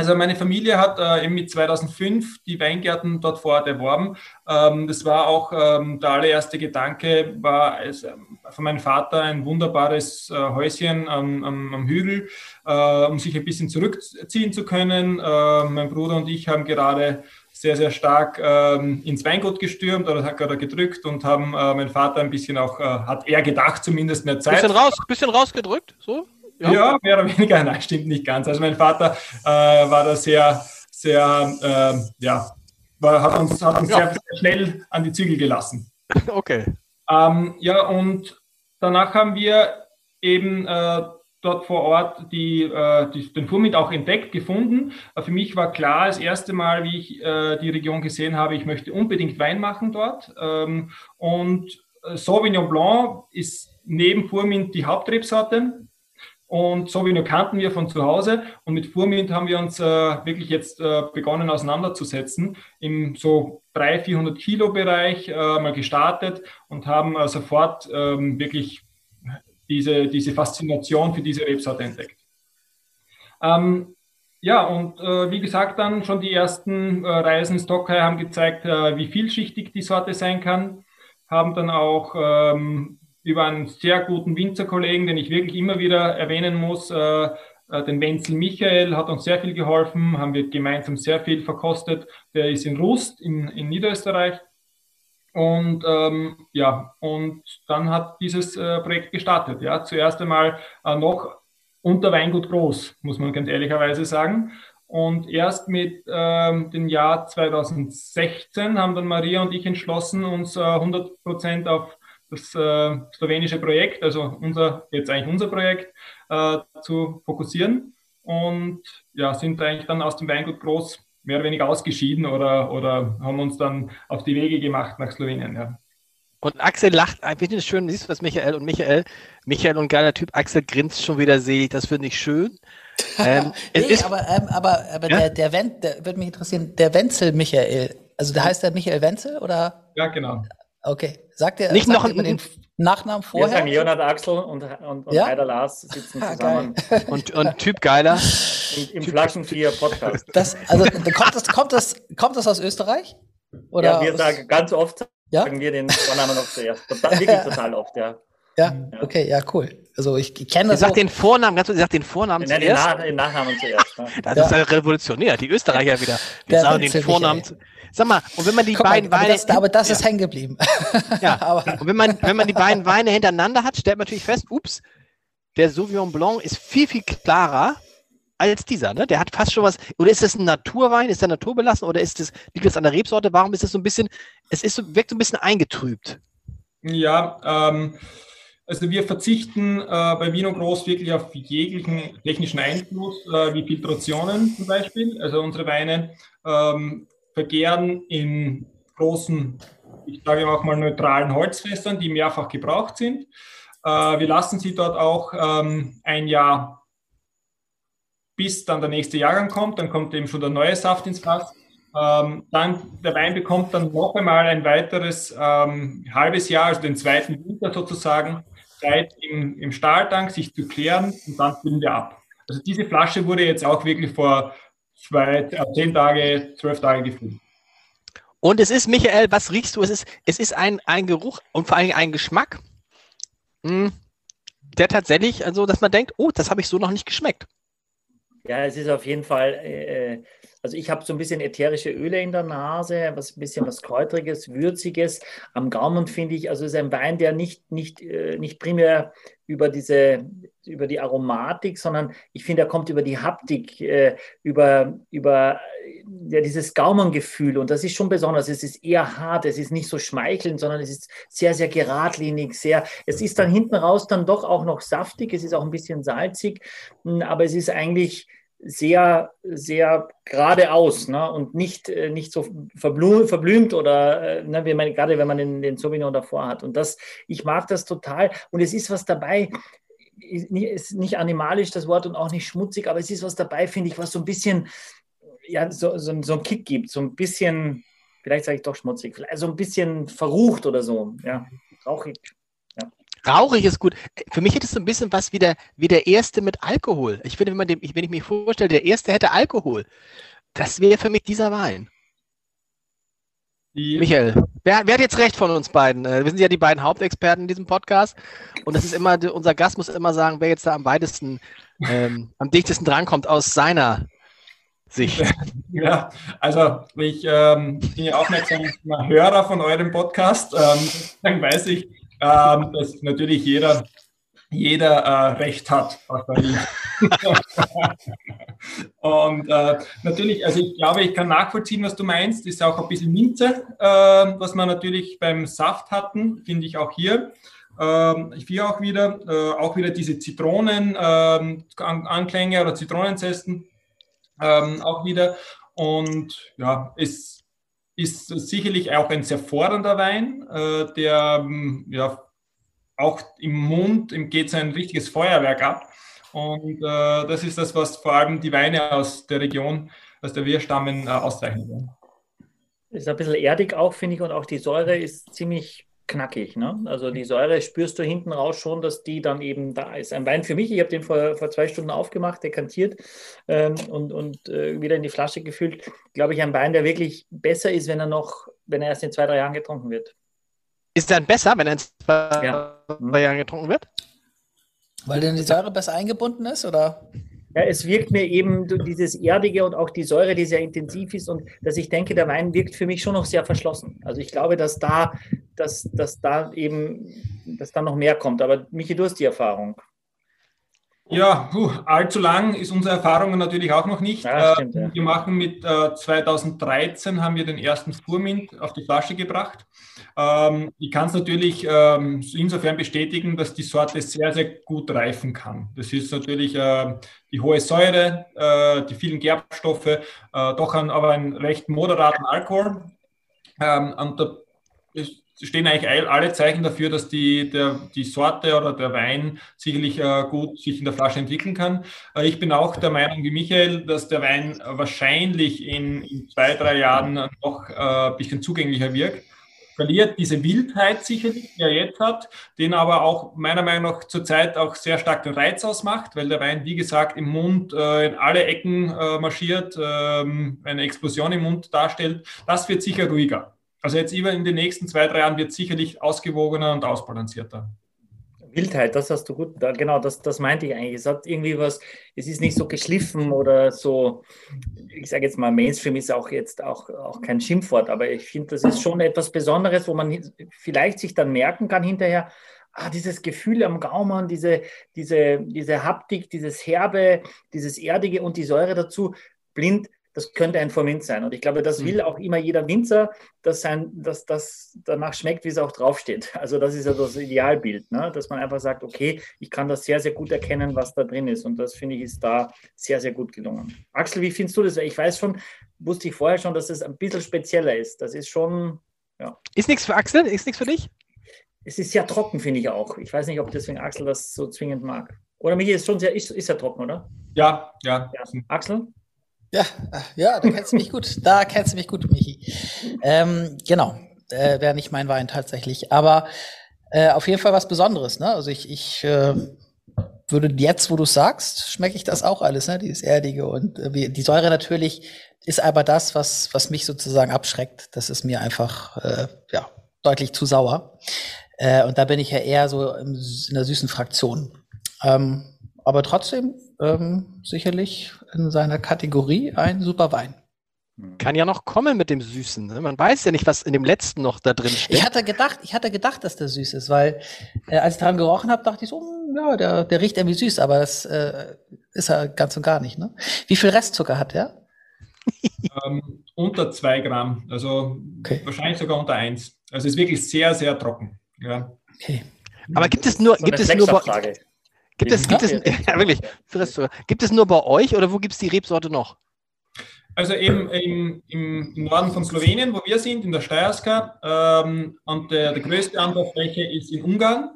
Also meine Familie hat äh, eben mit 2005 die Weingärten dort vor Ort erworben. Ähm, das war auch ähm, der allererste Gedanke, war es, ähm, von meinem Vater ein wunderbares äh, Häuschen am, am, am Hügel, äh, um sich ein bisschen zurückziehen zu können. Äh, mein Bruder und ich haben gerade sehr, sehr stark ähm, ins Weingut gestürmt oder hat gerade gedrückt und haben äh, mein Vater ein bisschen auch, äh, hat er gedacht, zumindest mehr Zeit. Bisschen, raus, bisschen rausgedrückt, so? Ja. ja, mehr oder weniger, nein, stimmt nicht ganz. Also mein Vater äh, war da sehr, sehr, ähm, ja, war, hat uns, hat uns ja. sehr, sehr, schnell an die Zügel gelassen. Okay. Ähm, ja, und danach haben wir eben äh, dort vor Ort die, äh, die, den Furmit auch entdeckt, gefunden. Äh, für mich war klar, das erste Mal, wie ich äh, die Region gesehen habe, ich möchte unbedingt Wein machen dort. Ähm, und äh, Sauvignon Blanc ist neben Furmint die Hauptrebsorte. Und Sauvignon kannten wir von zu Hause. Und mit Furmint haben wir uns äh, wirklich jetzt äh, begonnen auseinanderzusetzen. Im so 300, 400 Kilo Bereich mal gestartet und haben sofort ähm, wirklich diese, diese Faszination für diese Rebsorte entdeckt. Ähm, ja, und äh, wie gesagt, dann schon die ersten äh, Reisen in Stockholm haben gezeigt, äh, wie vielschichtig die Sorte sein kann. Haben dann auch ähm, über einen sehr guten Winzerkollegen, den ich wirklich immer wieder erwähnen muss, äh, äh, den Wenzel Michael, hat uns sehr viel geholfen, haben wir gemeinsam sehr viel verkostet. Der ist in Rust in, in Niederösterreich und ähm, ja, und dann hat dieses äh, Projekt gestartet. Ja, zuerst einmal äh, noch unter Weingut Groß, muss man ganz ehrlicherweise sagen. Und erst mit ähm, dem Jahr 2016 haben dann Maria und ich entschlossen, uns äh, 100 Prozent auf das äh, slowenische Projekt, also unser, jetzt eigentlich unser Projekt, äh, zu fokussieren. Und ja, sind eigentlich dann aus dem Weingut Groß mehr oder weniger ausgeschieden oder, oder haben uns dann auf die Wege gemacht nach Slowenien. Ja. Und Axel lacht ein bisschen schön, siehst du was, Michael und Michael, Michael und geiler Typ, Axel grinst schon wieder, sehe ich, das finde ich schön. Ähm, nee, ist, aber, ähm, aber, aber ja? der, der, Wen, der würde mich interessieren, der Wenzel Michael, also der heißt der Michael Wenzel oder? Ja, genau. Okay. Sagt er nicht sagt noch ein, den Nachnamen vorher? Wir sagen Jonathan Axel und, und, und ja? Heider Lars sitzen ah, zusammen. und, und Typ Geiler. Im, im Flaschenvier Podcast. Das, also kommt das, kommt, das, kommt das aus Österreich? Oder ja, wir sagen ganz oft, ja? sagen wir den Vornamen noch zuerst. Total, wirklich total oft, ja. Ja, okay, ja, cool. Also ich kenne das. Ich sag den Vornamen, ganz kurz, ich sag den Vornamen Nein, zuerst. Den, Na den Nachnamen zuerst. Ne? Das ja. ist ja revolutionär, die Österreicher wieder. Wir Der sagen den Vornamen. Michael. Sag mal, und wenn man die Guck beiden mal, Weine. Das, aber das ja. ist hängen geblieben. Ja, aber. und wenn man, wenn man die beiden Weine hintereinander hat, stellt man natürlich fest, ups, der Sauvignon Blanc ist viel, viel klarer als dieser, ne? Der hat fast schon was. Oder ist das ein Naturwein? Ist der naturbelassen oder ist das, liegt das an der Rebsorte? Warum ist das so ein bisschen, es ist so, wirkt so ein bisschen eingetrübt? Ja, ähm, also wir verzichten äh, bei Vino Groß wirklich auf jeglichen technischen Einfluss, äh, wie Filtrationen zum Beispiel. Also unsere Weine ähm, vergären in großen, ich sage auch mal neutralen Holzfässern, die mehrfach gebraucht sind. Äh, wir lassen sie dort auch ähm, ein Jahr, bis dann der nächste Jahrgang kommt. Dann kommt eben schon der neue Saft ins Fass. Ähm, dann der Wein bekommt dann noch einmal ein weiteres ähm, halbes Jahr, also den zweiten Winter sozusagen, Zeit im, im Stahltank, sich zu klären und dann füllen wir ab. Also diese Flasche wurde jetzt auch wirklich vor zwei, äh, zehn Tage, zwölf Tage gefüllt. Und es ist, Michael, was riechst du? Es ist, es ist ein, ein Geruch und vor allem ein Geschmack, mh, hm, der tatsächlich, also dass man denkt, oh, das habe ich so noch nicht geschmeckt. Ja, es ist auf jeden Fall äh, also ich habe so ein bisschen ätherische Öle in der Nase, was ein bisschen was Kräutriges, Würziges. Am Gaumen finde ich, also es ist ein Wein, der nicht, nicht, äh, nicht primär über diese, über die Aromatik, sondern ich finde, er kommt über die Haptik, äh, über, über ja, dieses Gaumengefühl. Und das ist schon besonders. Es ist eher hart, es ist nicht so schmeichelnd, sondern es ist sehr, sehr geradlinig, sehr, es ist dann hinten raus dann doch auch noch saftig, es ist auch ein bisschen salzig, aber es ist eigentlich, sehr, sehr geradeaus ne? und nicht, äh, nicht so verblümt oder äh, ne, wie man, gerade wenn man den, den Sauvignon davor hat. Und das, ich mag das total. Und es ist was dabei, ist nicht animalisch das Wort und auch nicht schmutzig, aber es ist was dabei, finde ich, was so ein bisschen, ja, so, so, so ein Kick gibt, so ein bisschen, vielleicht sage ich doch schmutzig, vielleicht so ein bisschen verrucht oder so, ja, rauchig. Rauchig ist gut. Für mich hätte es so ein bisschen was wie der, wie der erste mit Alkohol. Ich finde, wenn, man dem, wenn ich mir vorstelle, der erste hätte Alkohol, das wäre für mich dieser Wein. Die Michael, wer, wer, hat jetzt recht von uns beiden? Äh, wir sind ja die beiden Hauptexperten in diesem Podcast. Und das ist immer, unser Gast muss immer sagen, wer jetzt da am weitesten, ähm, am dichtesten drankommt aus seiner Sicht. Ja, also ich ähm, bin ja aufmerksamer Hörer von eurem Podcast. Ähm, dann weiß ich, ähm, dass natürlich jeder, jeder äh, Recht hat. und äh, natürlich, also ich glaube, ich kann nachvollziehen, was du meinst. Ist auch ein bisschen Minze, äh, was wir natürlich beim Saft hatten, finde ich auch hier. Ähm, ich finde auch wieder, äh, auch wieder diese Zitronen-Anklänge ähm, oder Zitronenzesten ähm, auch wieder. Und ja, es ist sicherlich auch ein sehr fordernder Wein, äh, der ähm, ja auch im Mund im geht sein richtiges Feuerwerk ab. Und äh, das ist das, was vor allem die Weine aus der Region, aus der wir stammen, äh, auszeichnen. Ist ein bisschen erdig auch, finde ich, und auch die Säure ist ziemlich knackig. Ne? Also die Säure spürst du hinten raus schon, dass die dann eben da ist. Ein Wein für mich, ich habe den vor, vor zwei Stunden aufgemacht, dekantiert ähm, und, und äh, wieder in die Flasche gefüllt. Glaube ich, ein Wein, der wirklich besser ist, wenn er noch, wenn er erst in zwei, drei Jahren getrunken wird. Ist er besser, wenn er in zwei, ja. drei Jahren getrunken wird? Weil denn die Säure besser eingebunden ist, oder? Ja, es wirkt mir eben dieses Erdige und auch die Säure, die sehr intensiv ist und dass ich denke, der Wein wirkt für mich schon noch sehr verschlossen. Also ich glaube, dass da, dass, dass da eben, dass da noch mehr kommt. Aber Michi, du hast die Erfahrung. Ja, puh, allzu lang ist unsere Erfahrung natürlich auch noch nicht. Ja, stimmt, ja. Wir machen mit äh, 2013 haben wir den ersten Spurmint auf die Flasche gebracht. Ähm, ich kann es natürlich ähm, insofern bestätigen, dass die Sorte sehr, sehr gut reifen kann. Das ist natürlich äh, die hohe Säure, äh, die vielen Gerbstoffe, äh, doch ein, aber einen recht moderaten Alkohol. Ähm, und da ist stehen eigentlich alle Zeichen dafür, dass die, der, die Sorte oder der Wein sicherlich äh, gut sich in der Flasche entwickeln kann. Äh, ich bin auch der Meinung wie Michael, dass der Wein wahrscheinlich in, in zwei, drei Jahren noch äh, ein bisschen zugänglicher wirkt. Verliert diese Wildheit sicherlich, die er jetzt hat, den aber auch meiner Meinung nach zurzeit auch sehr stark den Reiz ausmacht, weil der Wein, wie gesagt, im Mund äh, in alle Ecken äh, marschiert, ähm, eine Explosion im Mund darstellt. Das wird sicher ruhiger. Also jetzt über in den nächsten zwei, drei Jahren wird sicherlich ausgewogener und ausbalancierter. Wildheit, das hast du gut, genau, das, das meinte ich eigentlich. Es hat irgendwie was, es ist nicht so geschliffen oder so, ich sage jetzt mal, Mainstream ist auch jetzt auch, auch kein Schimpfwort, aber ich finde, das ist schon etwas Besonderes, wo man vielleicht sich dann merken kann hinterher, ah, dieses Gefühl am Gaumen, diese, diese, diese Haptik, dieses Herbe, dieses Erdige und die Säure dazu, blind, das könnte ein Formint sein. Und ich glaube, das will mhm. auch immer jeder Winzer, dass, sein, dass das danach schmeckt, wie es auch draufsteht. Also das ist ja das Idealbild, ne? dass man einfach sagt, okay, ich kann das sehr, sehr gut erkennen, was da drin ist. Und das finde ich ist da sehr, sehr gut gelungen. Axel, wie findest du das? Ich weiß schon, wusste ich vorher schon, dass es ein bisschen spezieller ist. Das ist schon, ja. Ist nichts für Axel? Ist nichts für dich? Es ist sehr trocken, finde ich auch. Ich weiß nicht, ob deswegen Axel das so zwingend mag. Oder Michi ist schon sehr, ist, ist ja trocken, oder? Ja, ja. ja. Axel? Ja, ja, da kennst du mich gut. Da kennst du mich gut, Michi. Ähm, genau, äh, wäre nicht mein Wein tatsächlich. Aber äh, auf jeden Fall was Besonderes. Ne? Also ich, ich äh, würde jetzt, wo du sagst, schmecke ich das auch alles, ne? Dieses Erdige und äh, die Säure natürlich ist aber das, was, was mich sozusagen abschreckt. Das ist mir einfach äh, ja, deutlich zu sauer. Äh, und da bin ich ja eher so in der süßen Fraktion. Ähm, aber trotzdem ähm, sicherlich in seiner Kategorie ein super Wein. Kann ja noch kommen mit dem Süßen. Ne? Man weiß ja nicht, was in dem letzten noch da drin steht. Ich hatte gedacht, ich hatte gedacht, dass der süß ist, weil äh, als ich dran gerochen habe, dachte ich so, hm, ja, der, der riecht irgendwie süß, aber das äh, ist er ganz und gar nicht. Ne? Wie viel Restzucker hat der? ähm, unter zwei Gramm, also okay. wahrscheinlich sogar unter eins. Also ist wirklich sehr, sehr trocken. Ja. Okay. Aber gibt es nur, so gibt es nur bei, Gibt es, gibt es, ja, wirklich, gibt es nur bei euch oder wo gibt es die Rebsorte noch? Also eben im, im, Norden von Slowenien, wo wir sind, in der Steierska. Ähm, und der, der, größte Anbaufläche ist in Ungarn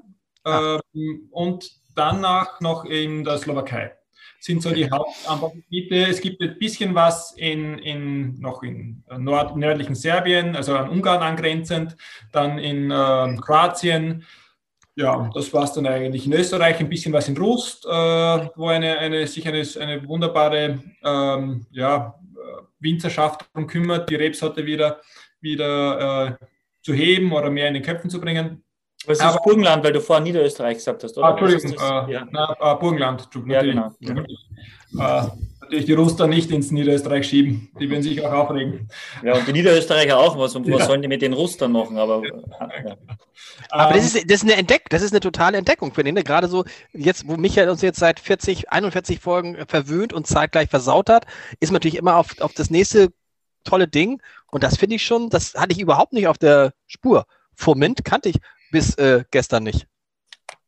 ah. ähm, und danach noch in der Slowakei. Sind so die Hauptanbaugebiete. Es gibt ein bisschen was in, in, noch in Nord, nördlichen Serbien, also an Ungarn angrenzend, dann in äh, Kroatien, ja, das war es dann eigentlich. In Österreich ein bisschen was in Rust, äh, wo eine, eine, sich eine, eine wunderbare ähm, ja, Winzerschaft darum kümmert, die Rebsorte wieder, wieder äh, zu heben oder mehr in den Köpfen zu bringen. Was ist Aber, Burgenland, weil du vorher Niederösterreich gesagt hast, oder? Ah, Entschuldigung, äh, ja. na, äh, Burgenland. Ja, genau. Ja. Natürlich die Ruster nicht ins Niederösterreich schieben. Die würden sich auch aufregen. Ja, und die Niederösterreicher auch. Was, was ja. sollen die mit den Rustern machen? Aber, ja. aber das, ist, das ist eine Entdeck, das ist eine totale Entdeckung für den. Gerade so, jetzt, wo Michael uns jetzt seit 40, 41 Folgen verwöhnt und zeitgleich versaut hat, ist man natürlich immer auf, auf das nächste tolle Ding. Und das finde ich schon, das hatte ich überhaupt nicht auf der Spur. Fomint kannte ich bis äh, gestern nicht.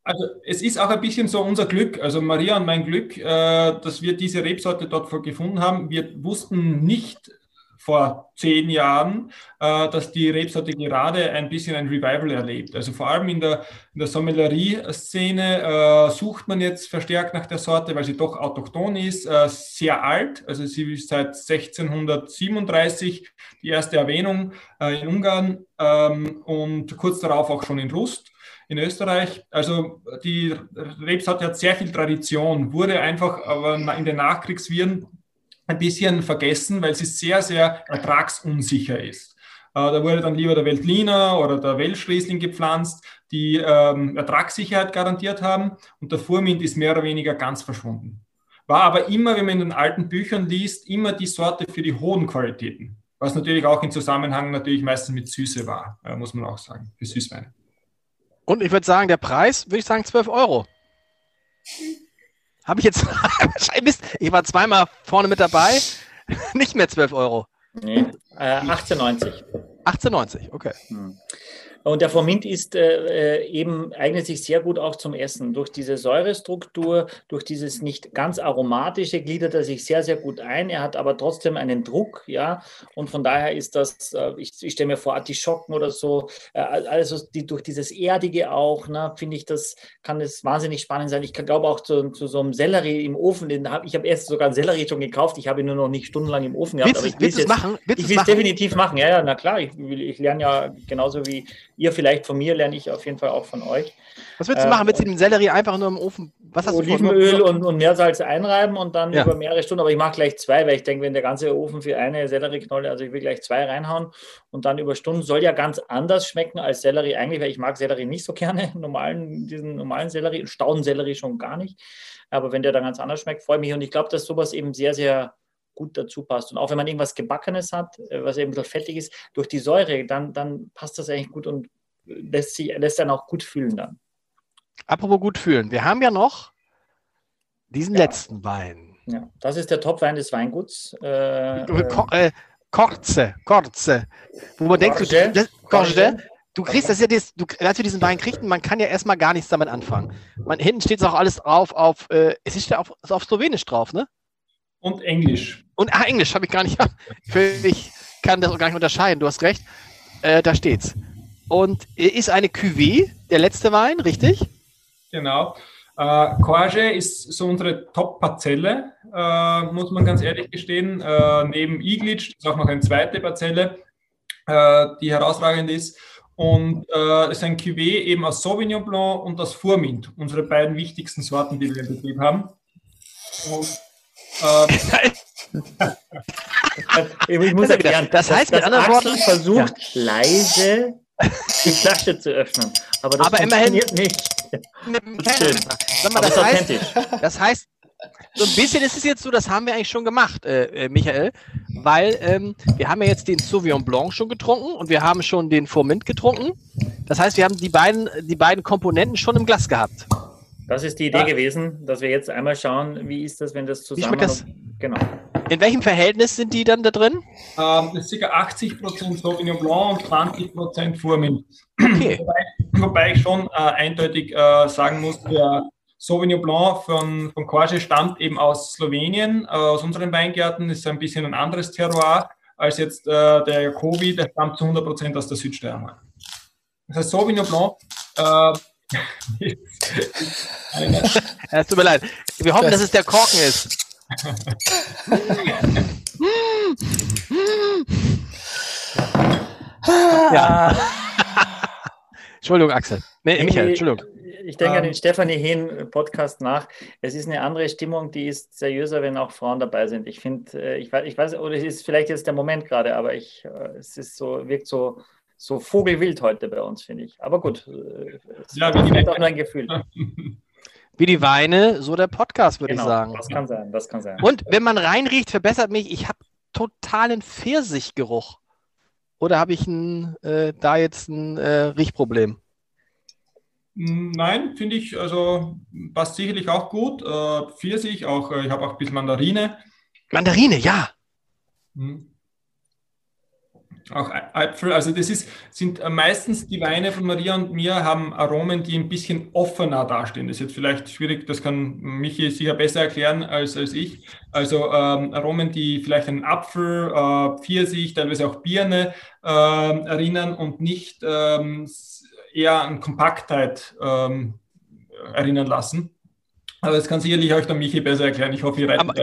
Also es ist auch ein bisschen so unser Glück, also Maria und mein Glück, äh, dass wir diese Rebsorte dort gefunden haben. Wir wussten nicht vor zehn Jahren, äh, dass die Rebsorte gerade ein bisschen ein Revival erlebt. Also vor allem in der, in der Sommelerie-Szene äh, sucht man jetzt verstärkt nach der Sorte, weil sie doch autochthon ist, sehr alt. Also sie ist seit 1637 die erste Erwähnung äh, in Ungarn ähm, und kurz darauf auch schon in Rust in Österreich. Also die Rebsorte hat sehr viel Tradition, wurde einfach aber in den Nachkriegsviren ein bisschen vergessen, weil sie sehr, sehr ertragsunsicher ist. Äh, da wurde dann lieber der Weltliner oder der Welschriesling gepflanzt, die ähm, Ertragssicherheit garantiert haben und der Furmint ist mehr oder weniger ganz verschwunden. War aber immer, wenn man in den alten Büchern liest, immer die Sorte für die hohen Qualitäten. Was natürlich auch im Zusammenhang natürlich meistens mit Süße war, äh, muss man auch sagen, für Süßweine. Und ich würde sagen, der Preis, würde ich sagen, 12 Euro. Habe ich jetzt, Mist, ich war zweimal vorne mit dabei, nicht mehr 12 Euro. Nee, äh, 18,90. 18,90, okay. Hm. Und der Formint ist äh, äh, eben, eignet sich sehr gut auch zum Essen. Durch diese Säurestruktur, durch dieses nicht ganz aromatische, gliedert er sich sehr, sehr gut ein. Er hat aber trotzdem einen Druck, ja. Und von daher ist das, äh, ich, ich stelle mir vor, Artischocken oder so, äh, also die, durch dieses Erdige auch, ne, finde ich, das kann es wahnsinnig spannend sein. Ich glaube auch zu, zu, so einem Sellerie im Ofen, den hab, ich habe erst sogar einen Sellerie schon gekauft, ich habe ihn nur noch nicht stundenlang im Ofen gehabt. Willst, aber ich will es machen? Willst ich will es definitiv machen, ja, ja, na klar. Ich, ich lerne ja genauso wie Ihr vielleicht von mir, lerne ich auf jeden Fall auch von euch. Was willst du machen? Willst du den Sellerie einfach nur im Ofen? Was hast Olivenöl und, und Meersalz einreiben und dann ja. über mehrere Stunden. Aber ich mache gleich zwei, weil ich denke, wenn der ganze Ofen für eine Sellerieknolle, also ich will gleich zwei reinhauen und dann über Stunden soll ja ganz anders schmecken als Sellerie eigentlich, weil ich mag Sellerie nicht so gerne, normalen, diesen normalen Sellerie, Staudensellerie schon gar nicht. Aber wenn der dann ganz anders schmeckt, freue ich mich. Und ich glaube, dass sowas eben sehr, sehr gut dazu passt. Und auch wenn man irgendwas Gebackenes hat, äh, was eben so fettig ist, durch die Säure, dann, dann passt das eigentlich gut und lässt, sich, lässt dann auch gut fühlen dann. Apropos gut fühlen. Wir haben ja noch diesen ja. letzten Wein. Ja, das ist der Topwein des Weinguts. Äh, äh, Korze, Korze. Wo man denkt, du, das, Korze, du kriegst das ja, das, du, als wir diesen Wein kriegten, man kann ja erstmal gar nichts damit anfangen. Man, hinten steht es auch alles drauf auf, äh, es ist ja auf, auf Slowenisch drauf, ne? Und Englisch. Und ah, Englisch habe ich gar nicht. ich kann das auch gar nicht unterscheiden. Du hast recht. Äh, da steht's. Und ist eine Cuvée, der letzte Wein, richtig? Genau. Äh, Korge ist so unsere Top-Parzelle, äh, muss man ganz ehrlich gestehen. Äh, neben Iglic ist auch noch eine zweite Parzelle, äh, die herausragend ist. Und äh, es ist ein Cuvée eben aus Sauvignon Blanc und aus Furmint, unsere beiden wichtigsten Sorten, die wir im Betrieb haben. Und, ich muss erklären, das heißt mit anderen Worten, versucht ja. leise die Flasche zu öffnen, aber das aber funktioniert immerhin, nicht. Sag mal, das, heißt, das heißt, so ein bisschen ist es jetzt so, das haben wir eigentlich schon gemacht, äh, äh, Michael, weil ähm, wir haben ja jetzt den Sauvignon Blanc schon getrunken und wir haben schon den Formint getrunken. Das heißt, wir haben die beiden, die beiden Komponenten schon im Glas gehabt. Das ist die Idee ja. gewesen, dass wir jetzt einmal schauen, wie ist das, wenn das zusammen... Das? Genau. In welchem Verhältnis sind die dann da drin? Ähm, das ist ca. 80% Sauvignon Blanc und 20% Furmint. Okay. Wobei, wobei, ich schon äh, eindeutig äh, sagen muss, der Sauvignon Blanc von, von Korge stammt eben aus Slowenien, äh, aus unseren Weingärten, ist ein bisschen ein anderes Terroir als jetzt äh, der Jacobi, der stammt zu 100% aus der Südsteiermark. Das heißt, Sauvignon Blanc äh, es tut mir leid. Wir hoffen, dass es der Korken ist. ja. Entschuldigung, Axel. Nee, Michael, Entschuldigung. Ich denke an den ähm. Stefanie Hehn Podcast nach. Es ist eine andere Stimmung, die ist seriöser, wenn auch Frauen dabei sind. Ich finde, äh, ich weiß, ich weiß, oder es ist vielleicht jetzt der Moment gerade, aber ich, äh, es ist so, wirkt so, so vogelwild heute bei uns, finde ich. Aber gut, äh, es ja, ist vielleicht auch nur ein Gefühl. Wie die Weine, so der Podcast, würde genau, ich sagen. Das kann sein, das kann sein. Und wenn man reinriecht, verbessert mich, ich habe totalen Pfirsichgeruch. Oder habe ich ein, äh, da jetzt ein äh, Riechproblem? Nein, finde ich, also passt sicherlich auch gut. Äh, Pfirsich, auch, äh, ich habe auch ein bisschen Mandarine. Mandarine, ja. Hm. Auch Äpfel, also das ist, sind äh, meistens die Weine von Maria und mir haben Aromen, die ein bisschen offener dastehen. Das ist jetzt vielleicht schwierig, das kann Michi sicher besser erklären als, als ich. Also ähm, Aromen, die vielleicht an Apfel, äh, Pfirsich, teilweise auch Birne äh, erinnern und nicht ähm, eher an Kompaktheit ähm, erinnern lassen. Aber das kann sicherlich euch der Michi besser erklären. Ich hoffe, ihr reicht aber,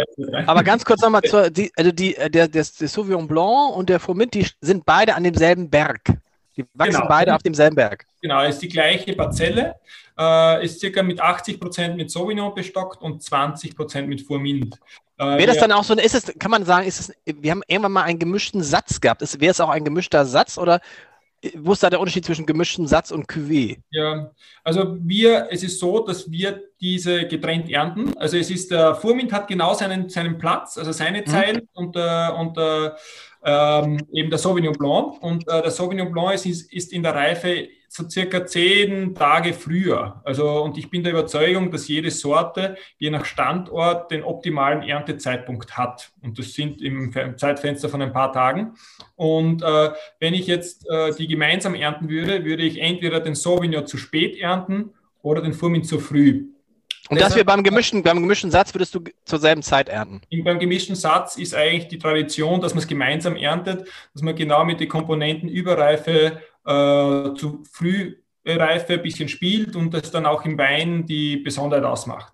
aber ganz kurz nochmal zur, die, also die, der, der, der Sauvignon Blanc und der Formint, die sind beide an demselben Berg. Die wachsen genau. beide auf demselben Berg. Genau, ist die gleiche Parzelle, äh, ist circa mit 80 Prozent mit Sauvignon bestockt und 20 Prozent mit Formint. Äh, wäre das dann auch so, ist es, kann man sagen, ist es, wir haben irgendwann mal einen gemischten Satz gehabt. Wäre es auch ein gemischter Satz oder wo ist da der Unterschied zwischen gemischten Satz und Cuvée? Ja, also wir, es ist so, dass wir diese getrennt ernten. Also es ist, der Furmint hat genau seinen, seinen Platz, also seine mhm. Zeit und, äh, und äh, ähm, eben der Sauvignon Blanc. Und äh, der Sauvignon Blanc ist, ist in der Reife so circa zehn Tage früher. Also, und ich bin der Überzeugung, dass jede Sorte je nach Standort den optimalen Erntezeitpunkt hat. Und das sind im Zeitfenster von ein paar Tagen. Und äh, wenn ich jetzt äh, die gemeinsam ernten würde, würde ich entweder den Sauvignon zu spät ernten oder den Furmin zu früh. Und das wir beim gemischten, beim gemischten Satz würdest du zur selben Zeit ernten? Beim gemischten Satz ist eigentlich die Tradition, dass man es gemeinsam erntet, dass man genau mit den Komponenten Überreife äh, zu Frühreife ein bisschen spielt und das dann auch im Wein die Besonderheit ausmacht.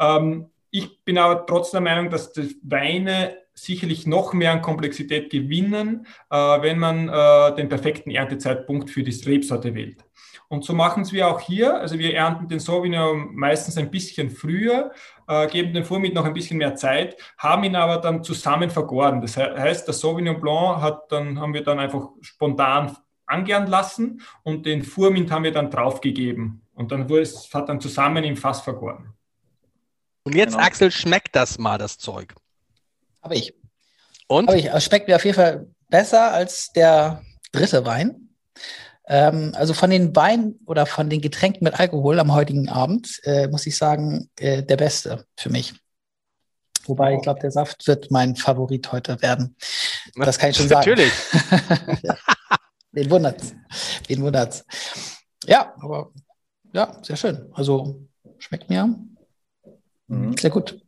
Ähm, ich bin aber trotzdem der Meinung, dass die Weine sicherlich noch mehr an Komplexität gewinnen, äh, wenn man äh, den perfekten Erntezeitpunkt für die Rebsorte wählt. Und so machen es wir auch hier. Also wir ernten den Sauvignon meistens ein bisschen früher, äh, geben dem Furmint noch ein bisschen mehr Zeit, haben ihn aber dann zusammen vergoren. Das heißt, der Sauvignon Blanc hat dann, haben wir dann einfach spontan angern lassen und den Furmint haben wir dann draufgegeben. Und dann wurde es, hat dann zusammen im Fass vergoren. Und jetzt, genau. Axel, schmeckt das mal, das Zeug? Habe ich. Und? Habe ich. Schmeckt mir auf jeden Fall besser als der dritte Wein. Ähm, also von den Weinen oder von den Getränken mit Alkohol am heutigen Abend äh, muss ich sagen, äh, der beste für mich. Wobei ich glaube, der Saft wird mein Favorit heute werden. Das kann ich schon sagen. Natürlich. Wen wundert's? Wen wundert's? Ja, aber ja, sehr schön. Also schmeckt mir mhm. sehr gut.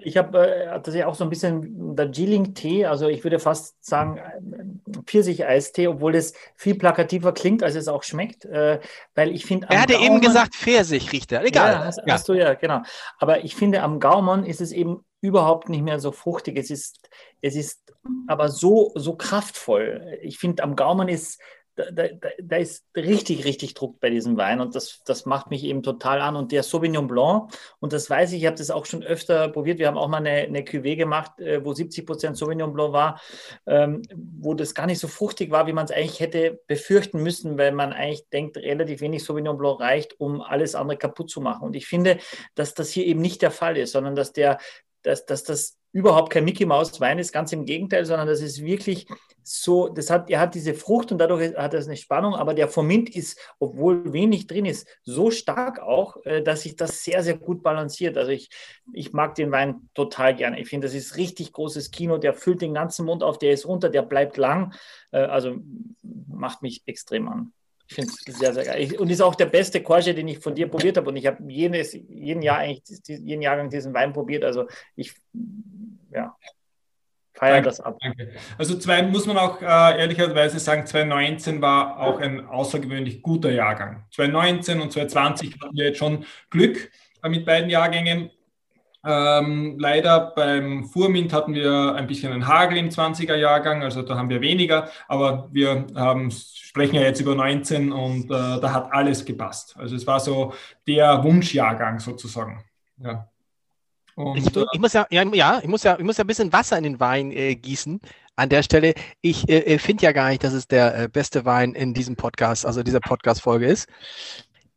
Ich habe äh, tatsächlich auch so ein bisschen Darjeeling-Tee, also ich würde fast sagen äh, Pfirsich-Eistee, obwohl es viel plakativer klingt, als es auch schmeckt, äh, weil ich finde... Er hatte Gaumen, eben gesagt Pfirsich, riecht er. Egal. Ja, hast, ja. hast, du ja, genau. Aber ich finde, am Gaumen ist es eben überhaupt nicht mehr so fruchtig. Es ist, es ist aber so, so kraftvoll. Ich finde, am Gaumen ist da, da, da, ist richtig, richtig Druck bei diesem Wein und das, das macht mich eben total an. Und der Sauvignon Blanc, und das weiß ich, ich habe das auch schon öfter probiert, wir haben auch mal eine, eine Cuvée gemacht, äh, wo 70 Prozent Sauvignon Blanc war, ähm, wo das gar nicht so fruchtig war, wie man es eigentlich hätte befürchten müssen, weil man eigentlich denkt, relativ wenig Sauvignon Blanc reicht, um alles andere kaputt zu machen. Und ich finde, dass das hier eben nicht der Fall ist, sondern dass der, dass, dass das überhaupt kein Mickey Maus Wein ist, ganz im Gegenteil, sondern das ist wirklich so, das hat, er hat diese Frucht und dadurch hat er eine Spannung, aber der Formint ist, obwohl wenig drin ist, so stark auch, äh, dass sich das sehr, sehr gut balanciert. Also ich, ich mag den Wein total gerne. Ich finde, das ist richtig großes Kino, der füllt den ganzen Mund auf, der ist runter, der bleibt lang. Äh, also macht mich extrem an. Ich finde es sehr, sehr geil. Und ist auch der beste Korche, den ich von dir probiert habe. Und ich habe jeden Jahr eigentlich jeden Jahrgang diesen Wein probiert. Also ich, ja, feiere das ab. Danke. Also zwei muss man auch äh, ehrlicherweise sagen, 2019 war auch ein außergewöhnlich guter Jahrgang. 2019 und 2020 hatten wir jetzt schon Glück äh, mit beiden Jahrgängen. Ähm, leider beim Furmint hatten wir ein bisschen einen Hagel im 20er Jahrgang, also da haben wir weniger, aber wir ähm, sprechen ja jetzt über 19 und äh, da hat alles gepasst. Also es war so der Wunschjahrgang sozusagen. Ja. Und, ich, äh, ich, muss ja, ja, ja, ich muss ja, ich muss ja ein bisschen Wasser in den Wein äh, gießen. An der Stelle, ich äh, äh finde ja gar nicht, dass es der äh, beste Wein in diesem Podcast, also dieser Podcast-Folge ist.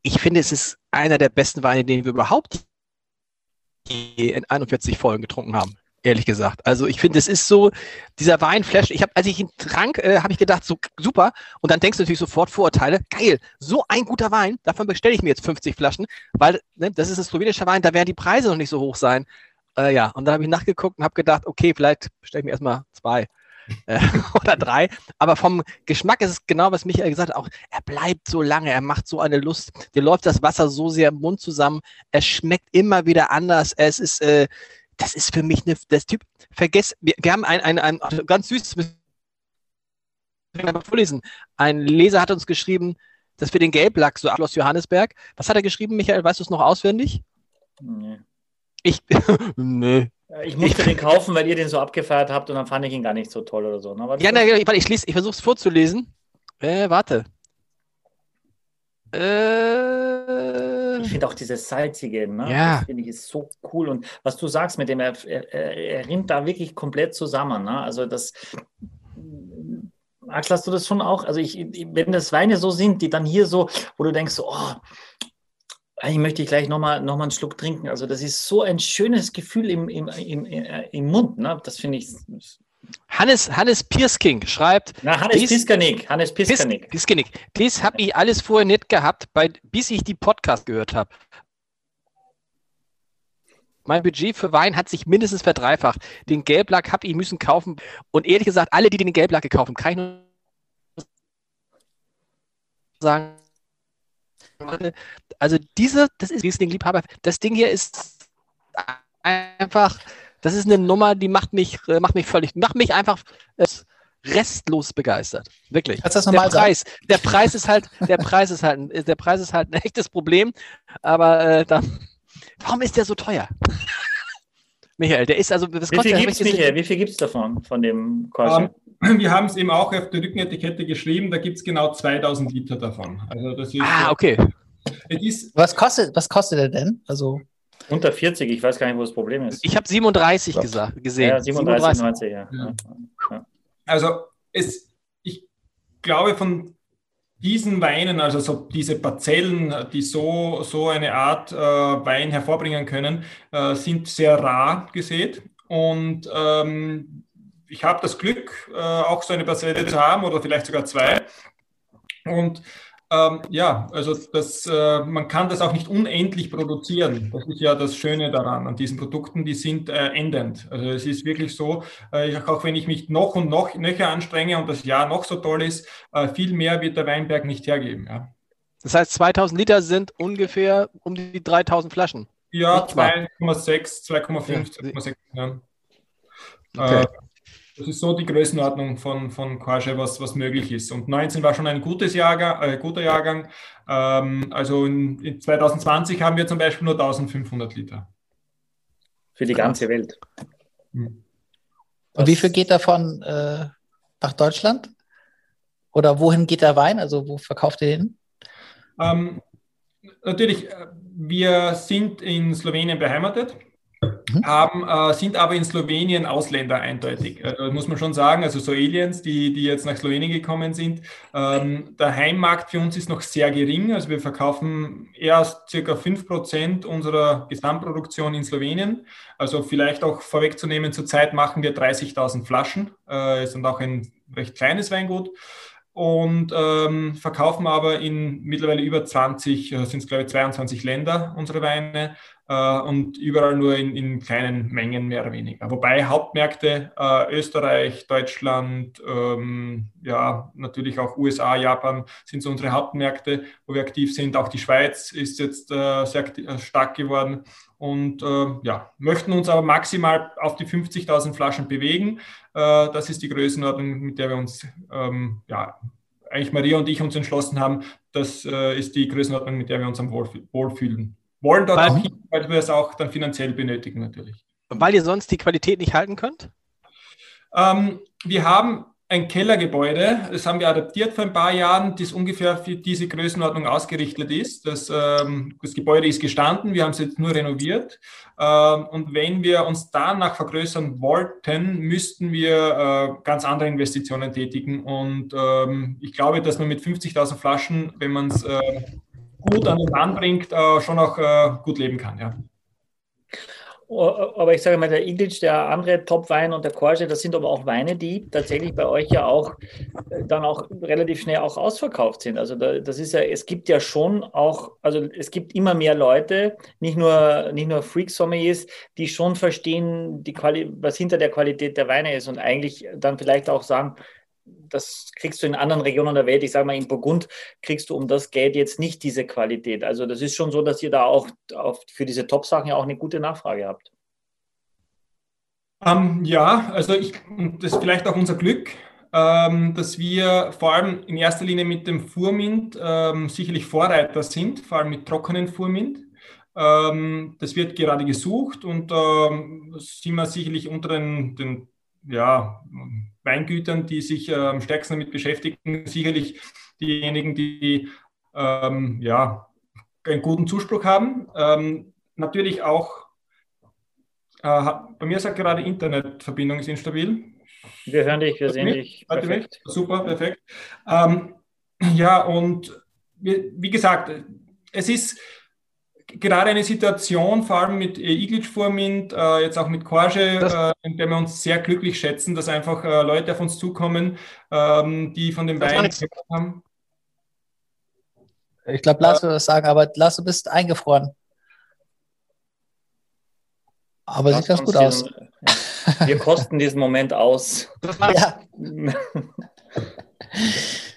Ich finde, es ist einer der besten Weine, den wir überhaupt in 41 Folgen getrunken haben ehrlich gesagt. Also ich finde, es ist so, dieser Weinflash, ich habe, als ich ihn trank, äh, habe ich gedacht, so super. Und dann denkst du natürlich sofort Vorurteile, geil, so ein guter Wein, davon bestelle ich mir jetzt 50 Flaschen, weil ne, das ist ein slowenischer Wein, da werden die Preise noch nicht so hoch sein. Äh, ja, und dann habe ich nachgeguckt und habe gedacht, okay, vielleicht bestelle ich mir erstmal zwei. Äh, oder drei. Aber vom Geschmack ist es genau, was Michael gesagt hat, auch er bleibt so lange, er macht so eine Lust, dir läuft das Wasser so sehr im Mund zusammen, es schmeckt immer wieder anders, es ist, äh, das ist für mich eine, das Typ, vergesst, wir, wir haben ein, ein, ein, ganz süßes, vorlesen. Ein Leser hat uns geschrieben, dass wir den Gelblack, so Schloss Johannesberg. Was hat er geschrieben, Michael? Weißt du es noch auswendig? Nee. Ich, nee. Ich musste ich, den kaufen, weil ihr den so abgefeiert habt und dann fand ich ihn gar nicht so toll oder so. Ne? Ja, nein, ich, ich, ich versuche es vorzulesen. Äh, warte. Äh, ich finde auch dieses Salzige, ne? ja. das finde ich ist so cool. Und was du sagst mit dem, er, er, er rinnt da wirklich komplett zusammen. Ne? Also das, Axel, hast du das schon auch? Also ich, wenn das Weine so sind, die dann hier so, wo du denkst, oh, eigentlich möchte ich gleich nochmal noch mal einen Schluck trinken. Also das ist so ein schönes Gefühl im, im, im, im Mund. Ne? Das finde ich Hannes, Hannes Piersking schreibt. Na, Hannes Piskanik. Hannes Piskanik. Piskanik. Das habe ich alles vorher nicht gehabt, bei, bis ich die Podcast gehört habe. Mein Budget für Wein hat sich mindestens verdreifacht. Den Gelblack habe ich müssen kaufen. Und ehrlich gesagt, alle, die den Gelblack gekauft haben, kann ich nur sagen, also diese, das ist Riesling-Liebhaber, das Ding hier ist einfach das ist eine Nummer, die macht mich, äh, macht mich völlig, macht mich einfach äh, restlos begeistert. Wirklich. Kannst das der Preis, sagen? der Preis ist halt, der Preis ist halt, der Preis ist halt ein echtes Problem. Aber äh, da, warum ist der so teuer? Michael, der ist also, das Wie viel gibt es, Michael? Wie viel gibt es davon, von dem Korsen? Um, wir haben es eben auch auf der Rückenetikette geschrieben, da gibt es genau 2000 Liter davon. Also das ist, ah, okay. was, kostet, was kostet der denn? Also unter 40, ich weiß gar nicht, wo das Problem ist. Ich habe 37 so. gesagt, gesehen. Ja, 37, 90, ja. ja. ja. Also es, ich glaube, von diesen Weinen, also so diese Parzellen, die so, so eine Art äh, Wein hervorbringen können, äh, sind sehr rar gesät. Und ähm, ich habe das Glück, äh, auch so eine Parzelle zu haben oder vielleicht sogar zwei. Und Ähm, ja, also das, äh, man kann das auch nicht unendlich produzieren. Das ist ja das Schöne daran, an diesen Produkten, die sind äh, endend. Also es ist wirklich so, äh, auch wenn ich mich noch und noch nöcher anstrenge und das Jahr noch so toll ist, äh, viel mehr wird der Weinberg nicht hergeben. Ja. Das heißt, 2000 Liter sind ungefähr um die 3000 Flaschen. Ja, 2,6, 2,5, 2,6. Ja. Okay. Das ist so die Größenordnung von, von Porsche, was, was möglich ist. Und 19 war schon ein gutes Jahrgang, äh, guter Jahrgang. Ähm, also in, in, 2020 haben wir zum Beispiel nur 1500 Liter. Für die ganze Welt. Hm. Und wie viel geht davon äh, nach Deutschland? Oder wohin geht der Wein? Also wo verkauft ihr hin? Ähm, natürlich, äh, wir sind in Slowenien beheimatet mhm. Haben, äh, sind aber in Slowenien Ausländer eindeutig. Äh, muss man schon sagen, also so Aliens, die, die jetzt nach Slowenien gekommen sind. Ähm, der Heimmarkt für uns ist noch sehr gering. Also wir verkaufen erst circa 5% unserer Gesamtproduktion in Slowenien. Also vielleicht auch vorwegzunehmen, zurzeit machen wir 30.000 Flaschen. Äh, ist dann auch ein recht kleines Weingut und ähm, verkaufen aber in mittlerweile über 20, äh, sind es glaube ich 22 Länder unsere Weine äh, und überall nur in, in, kleinen Mengen mehr oder weniger. Wobei Hauptmärkte äh, Österreich, Deutschland, ähm, ja natürlich auch USA, Japan sind so unsere Hauptmärkte, wo wir aktiv sind. Auch die Schweiz ist jetzt äh, sehr äh, stark geworden und äh, ja, möchten uns aber maximal auf die 50.000 Flaschen bewegen. Äh, das ist die Größenordnung, mit der wir uns, ähm, ja, eigentlich Maria und ich uns entschlossen haben. Das äh, ist die Größenordnung, mit der wir uns am wohlfühlen. Wollen dort weil, auch hin, weil wir es auch dann finanziell benötigen natürlich. Weil ihr sonst die Qualität nicht halten könnt? Ähm, wir haben ein Kellergebäude, das haben wir adaptiert vor ein paar Jahren, das ungefähr für diese Größenordnung ausgerichtet ist. Das, ähm, das Gebäude ist gestanden, wir haben es jetzt nur renoviert. Ähm, und wenn wir uns danach vergrößern wollten, müssten wir äh, ganz andere Investitionen tätigen. Und ähm, ich glaube, dass man mit 50.000 Flaschen, wenn man es äh, gut an den Mann bringt, äh, schon auch äh, gut leben kann. Ja. Aber ich sage mal, der Iglic, der andere Top-Wein und der Korse, das sind aber auch Weine, die tatsächlich bei euch ja auch äh, dann auch relativ schnell auch ausverkauft sind. Also das ist ja, es gibt ja schon auch, also es gibt immer mehr Leute, nicht nur, nicht nur Freak-Sommeliers, die schon verstehen, die Quali was hinter der Qualität der Weine ist und eigentlich dann vielleicht auch sagen, das kriegst du in anderen Regionen der Welt, ich sage mal in Burgund, kriegst du um das Geld jetzt nicht diese Qualität. Also das ist schon so, dass ihr da auch für diese Top-Sachen ja auch eine gute Nachfrage habt. Ähm, ja, also ich, das ist vielleicht auch unser Glück, ähm, dass wir vor allem in erster Linie mit dem Furmint ähm, sicherlich Vorreiter sind, vor allem mit trockenen Furmint. Ähm, das wird gerade gesucht und ähm, sind wir sicherlich unter den, den ja, Weingütern, die sich äh, am stärksten damit beschäftigen, sicherlich diejenigen, die ähm, ja, einen guten Zuspruch haben. Ähm, natürlich auch, äh, bei mir sagt gerade Internetverbindung ist instabil. Wir hören dich, wir sehen dich. Perfekt. Super, perfekt. Ähm, ja, und wie, wie gesagt, es ist gerade eine Situation, vor allem mit Iglic Vormint, äh, jetzt auch mit Korge, äh, in der wir uns sehr glücklich schätzen, dass einfach äh, Leute auf uns zukommen, ähm, die von dem Wein haben. Ich glaube, Lars würde das sagen, aber Lars, du bist eingefroren. Aber sieht ganz gut diesen, aus. Wir kosten diesen Moment aus. Ja.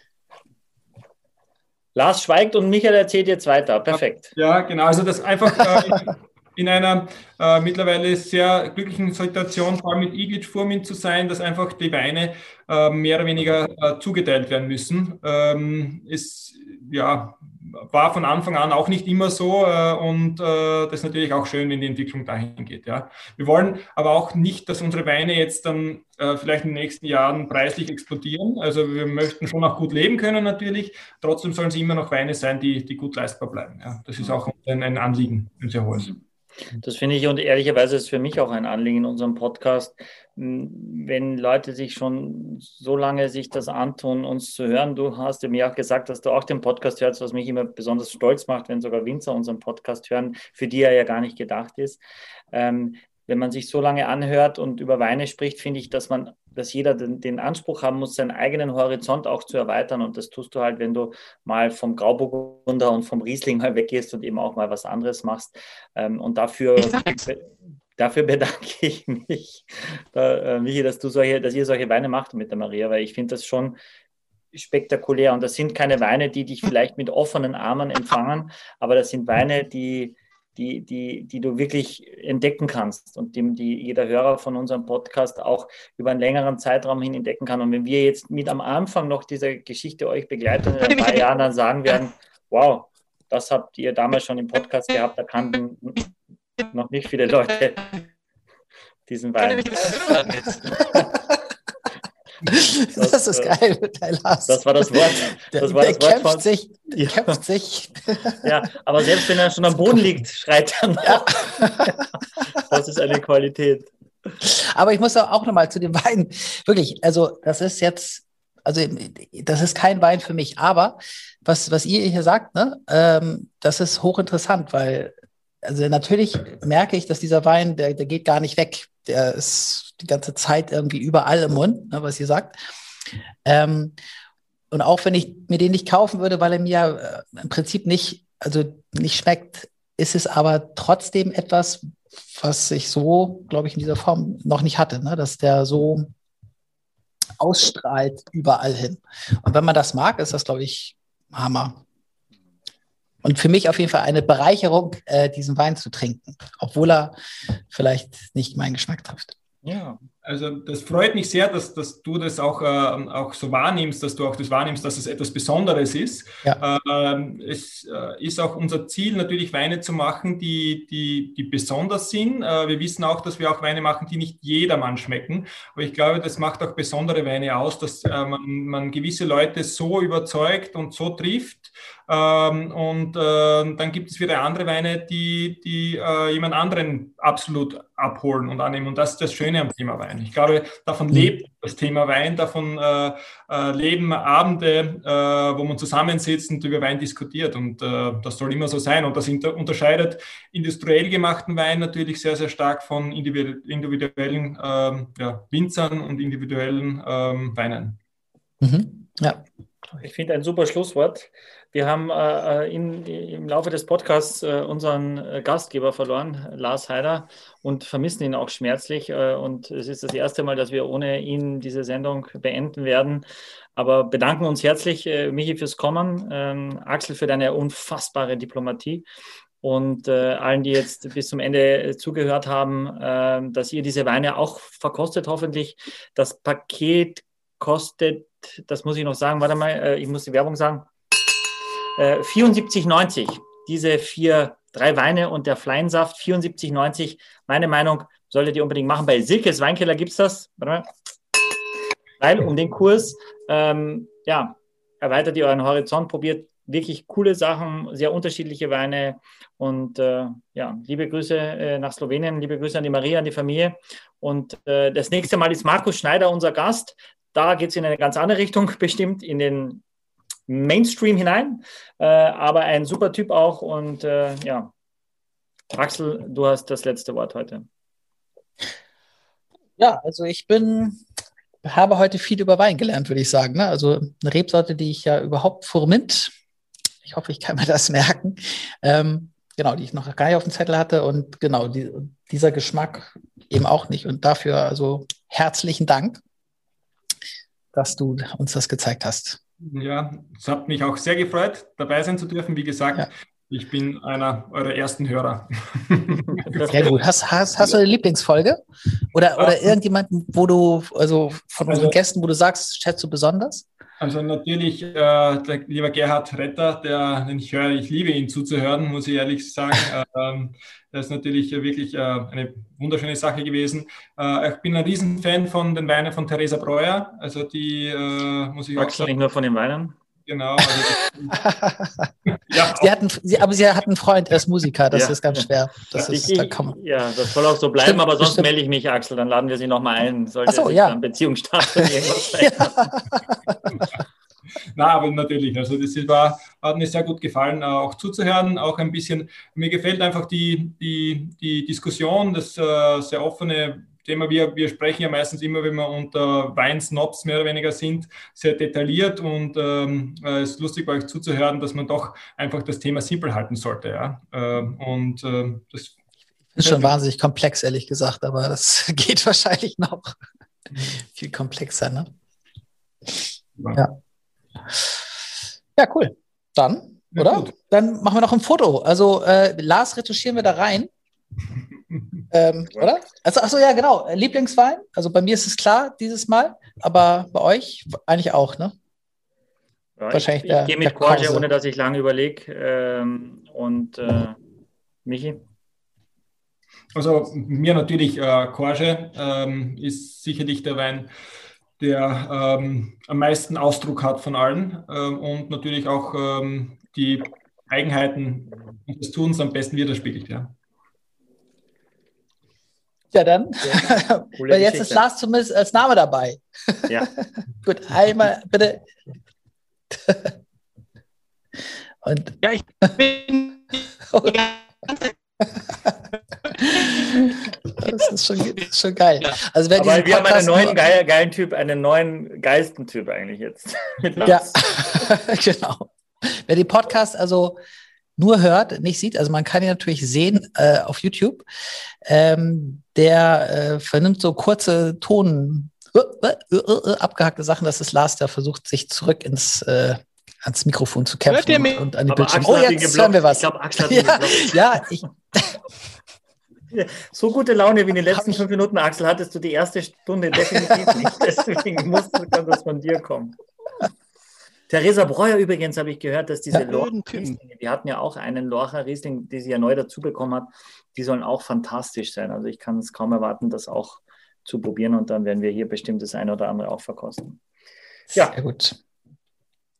Lars schweigt und Michael erzählt jetzt weiter. Perfekt. Ja, genau. Also das einfach äh, in einer äh, mittlerweile sehr glücklichen Situation, vor allem mit Iglic Furmin zu sein, dass einfach die Weine äh, mehr oder weniger äh, zugeteilt werden müssen. Ähm, ist ja war von Anfang an auch nicht immer so äh, und äh, das ist natürlich auch schön, wenn die Entwicklung dahin geht. Ja. Wir wollen aber auch nicht, dass unsere Weine jetzt dann äh, vielleicht in den nächsten Jahren preislich explodieren. Also wir möchten schon auch gut leben können natürlich. Trotzdem sollen sie immer noch Weine sein, die, die gut leistbar bleiben. Ja. Das ist auch ein, ein Anliegen, ein sehr hohes. Das finde ich und ehrlicherweise ist für mich auch ein Anliegen in unserem Podcast, wenn Leute sich schon so lange sich das antun, uns zu hören. Du hast mir auch gesagt, dass du auch den Podcast hörst, was mich immer besonders stolz macht, wenn sogar Winzer unseren Podcast hören, für die er ja gar nicht gedacht ist. Ähm, wenn man sich so lange anhört und über Weine spricht, finde ich, dass man, dass jeder den, den, Anspruch haben muss, seinen eigenen Horizont auch zu erweitern. Und das tust du halt, wenn du mal vom Grauburgunder und vom Riesling mal weggehst und eben auch mal was anderes machst. Ähm, und dafür, dafür bedanke ich mich, da, äh, Michi, dass du solche, dass ihr solche Weine macht mit der Maria, weil ich finde das schon spektakulär. Und das sind keine Weine, die dich vielleicht mit offenen Armen empfangen, aber das sind Weine, die die, die, die du wirklich entdecken kannst und die, die jeder Hörer von unserem Podcast auch über einen längeren Zeitraum hin entdecken kann. Und wenn wir jetzt mit am Anfang noch dieser Geschichte euch begleiten in ein paar Jahren, dann sagen werden, wow, das habt ihr damals schon im Podcast gehabt, da kannten noch nicht viele Leute diesen Wein. Das, das ist äh, geil mit Lars. Das war das Wort. Das der, war das Wort kämpft von, sich, der ja. kämpft sich. Ja, aber selbst wenn er schon am Boden liegt, schreit er noch. Ja. Das ist eine Qualität. Aber ich muss auch nochmal zu dem Wein, wirklich, also das ist jetzt, also das ist kein Wein für mich, aber was, was ihr hier sagt, ne, ähm, das ist hochinteressant, weil also natürlich merke ich, dass dieser Wein, der, der geht gar nicht weg. Der ist die ganze Zeit irgendwie überall im Mund, ne, was ihr sagt. Ähm, und auch wenn ich mir den nicht kaufen würde, weil er mir äh, im Prinzip nicht, also nicht schmeckt, ist es aber trotzdem etwas, was ich so, glaube ich, in dieser Form noch nicht hatte, ne? dass der so ausstrahlt überall hin. Und wenn man das mag, ist das, glaube ich, Hammer. Und für mich auf jeden Fall eine Bereicherung, äh, diesen Wein zu trinken, obwohl er vielleicht nicht meinen Geschmack trifft. Ja, also das freut mich sehr, dass, dass du das auch, äh, auch so wahrnimmst, dass du auch das wahrnimmst, dass es etwas Besonderes ist. Ja. Ähm, es äh, ist auch unser Ziel, natürlich Weine zu machen, die, die, die besonders sind. Äh, wir wissen auch, dass wir auch Weine machen, die nicht jedermann schmecken. Aber ich glaube, das macht auch besondere Weine aus, dass äh, man, man gewisse Leute so überzeugt und so trifft, ähm, und äh, dann gibt es wieder andere Weine, die, die äh, jemand anderen absolut abholen und annehmen. Und das ist das Schöne am Thema Wein. Ich glaube, davon mhm. lebt das Thema Wein, davon äh, äh leben Abende, äh, wo man zusammensitzt und über Wein diskutiert. Und äh, das soll immer so sein. Und das unterscheidet industriell gemachten Wein natürlich sehr, sehr stark von individuellen ähm, ja, Winzern und individuellen ähm, Weinen. Mhm. Ja. Ich finde ein super Schlusswort. Wir haben äh, äh, in, im Laufe des Podcasts äh, unseren äh, Gastgeber verloren, Lars Heider, und vermissen ihn auch schmerzlich. Äh, und es ist das erste Mal, dass wir ohne ihn diese Sendung beenden werden. Aber bedanken uns herzlich, äh, Michi, fürs Kommen, ähm, Axel für deine unfassbare Diplomatie und äh, allen, die jetzt bis zum Ende zugehört haben, äh, dass ihr diese Weine auch verkostet, hoffentlich. Das Paket kostet, das muss ich noch sagen, warte mal, äh, ich muss die Werbung sagen, äh, 74,90. Diese vier, drei Weine und der Fleinsaft, 74,90. Meine Meinung, solltet ihr unbedingt machen. Bei Silkes Weinkeller gibt es das. Weil um den Kurs, ähm, ja, erweitert ihr euren Horizont, probiert wirklich coole Sachen, sehr unterschiedliche Weine. Und äh, ja, liebe Grüße äh, nach Slowenien, liebe Grüße an die Maria, an die Familie. Und äh, das nächste Mal ist Markus Schneider unser Gast. Da geht es in eine ganz andere Richtung bestimmt, in den Mainstream hinein, äh, aber ein super Typ auch. Und äh, ja, Axel, du hast das letzte Wort heute. Ja, also ich bin, habe heute viel über Wein gelernt, würde ich sagen. Ne? Also eine Rebsorte, die ich ja überhaupt vormint. Ich hoffe, ich kann mir das merken. Ähm, genau, die ich noch gar nicht auf dem Zettel hatte und genau, die, dieser Geschmack eben auch nicht. Und dafür also herzlichen Dank, dass du uns das gezeigt hast. Ja, es hat mich auch sehr gefreut, dabei sein zu dürfen. Wie gesagt, ja. ich bin einer eurer ersten Hörer. Sehr gut. Hast, hast, hast du eine Lieblingsfolge? Oder, oder irgendjemanden, wo du, also von unseren also, Gästen, wo du sagst, schätzt du besonders? Also natürlich äh, der lieber Gerhard Retter, der, den ich höre, ich liebe ihn zuzuhören, muss ich ehrlich sagen. ähm, das ist natürlich wirklich äh, eine wunderschöne Sache gewesen. Äh, ich bin ein Riesenfan von den Weinen von Theresa Breuer. Also die äh, muss ich Magst auch sagen. nicht nur von den Weinen? Genau. Also, ja, sie hatten, sie, aber sie hat einen Freund, er ist Musiker, das ja. ist ganz schwer. Das ist, ich, da ja, das soll auch so bleiben, Stimmt, aber sonst melde ich mich, Axel, dann laden wir sie nochmal ein, sollte Ach so, ja. Beziehung starten. ja. Na, aber natürlich. Also das war, hat mir sehr gut gefallen, äh, auch zuzuhören, auch ein bisschen. Mir gefällt einfach die, die, die Diskussion, das äh, sehr offene Thema. Wir, wir sprechen ja meistens immer, wenn wir unter Weinsnobs mehr oder weniger sind, sehr detailliert und ähm, äh, es ist lustig bei euch zuzuhören, dass man doch einfach das Thema simpel halten sollte. Ja? Äh, und äh, das ist schon wahnsinnig komplex, ehrlich gesagt, aber das geht wahrscheinlich noch viel komplexer, ne? Ja. Ja, cool. Dann, ja, oder? Gut. Dann machen wir noch ein Foto. Also äh, Lars retuschieren wir da rein. ähm, oder? Also, achso, ja, genau. Lieblingswein. Also bei mir ist es klar dieses Mal, aber bei euch eigentlich auch, ne? Ja, Wahrscheinlich ich, ich gehe mit Korge, ohne dass ich lange überlege. Ähm, und äh, Michi? Also mir natürlich äh, Korge ähm, ist sicherlich der Wein, der ähm, am meisten Ausdruck hat von allen ähm, und natürlich auch ähm, die Eigenheiten des Tuns am besten widerspiegelt. Ja. Ja, dann. Ja, Weil jetzt ist Lars zumindest als Name dabei. Ja. Gut, einmal bitte. Und ja, ich bin. Das, ist schon, schon geil. Ja. Also wer Aber wir haben einen neuen geil, geilen Typ, einen neuen geilsten Typ eigentlich jetzt. ja, genau. Wer die Podcast also nur hört, nicht sieht, also man kann ihn natürlich sehen äh, auf YouTube, ähm, der äh, vernimmt so kurze Ton, uh, uh, uh, abgehackte Sachen. Das ist Lars, der versucht, sich zurück ins äh, ans Mikrofon zu kämpfen und, und, an die Bildschirme. Oh, jetzt hören wir was. Ich glaube, Axel hat ja, ja, ich, so gute Laune wie in den letzten fünf Minuten, Axel, hattest du die erste Stunde definitiv nicht. Deswegen musste das von dir kommen. Theresa Breuer übrigens habe ich gehört, dass diese ja, Lorcher Rieslinge, die hatten ja auch einen Lorcher Riesling, die sie ja neu dazu bekommen hat, die sollen auch fantastisch sein. Also ich kann es kaum erwarten, das auch zu probieren und dann werden wir hier bestimmt das eine oder andere auch verkosten. Ja, Sehr gut.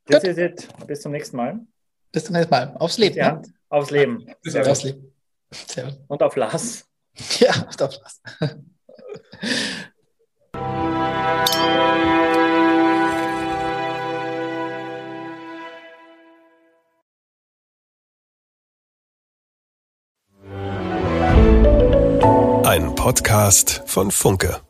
Das ist es. Bis zum nächsten Mal. Bis zum nächsten Mal. Aufs Leben. Ja, aufs Leben. Aufs Leben. Sehr Und auf Lars. Ja, auf Lars. Ein Podcast von Funke.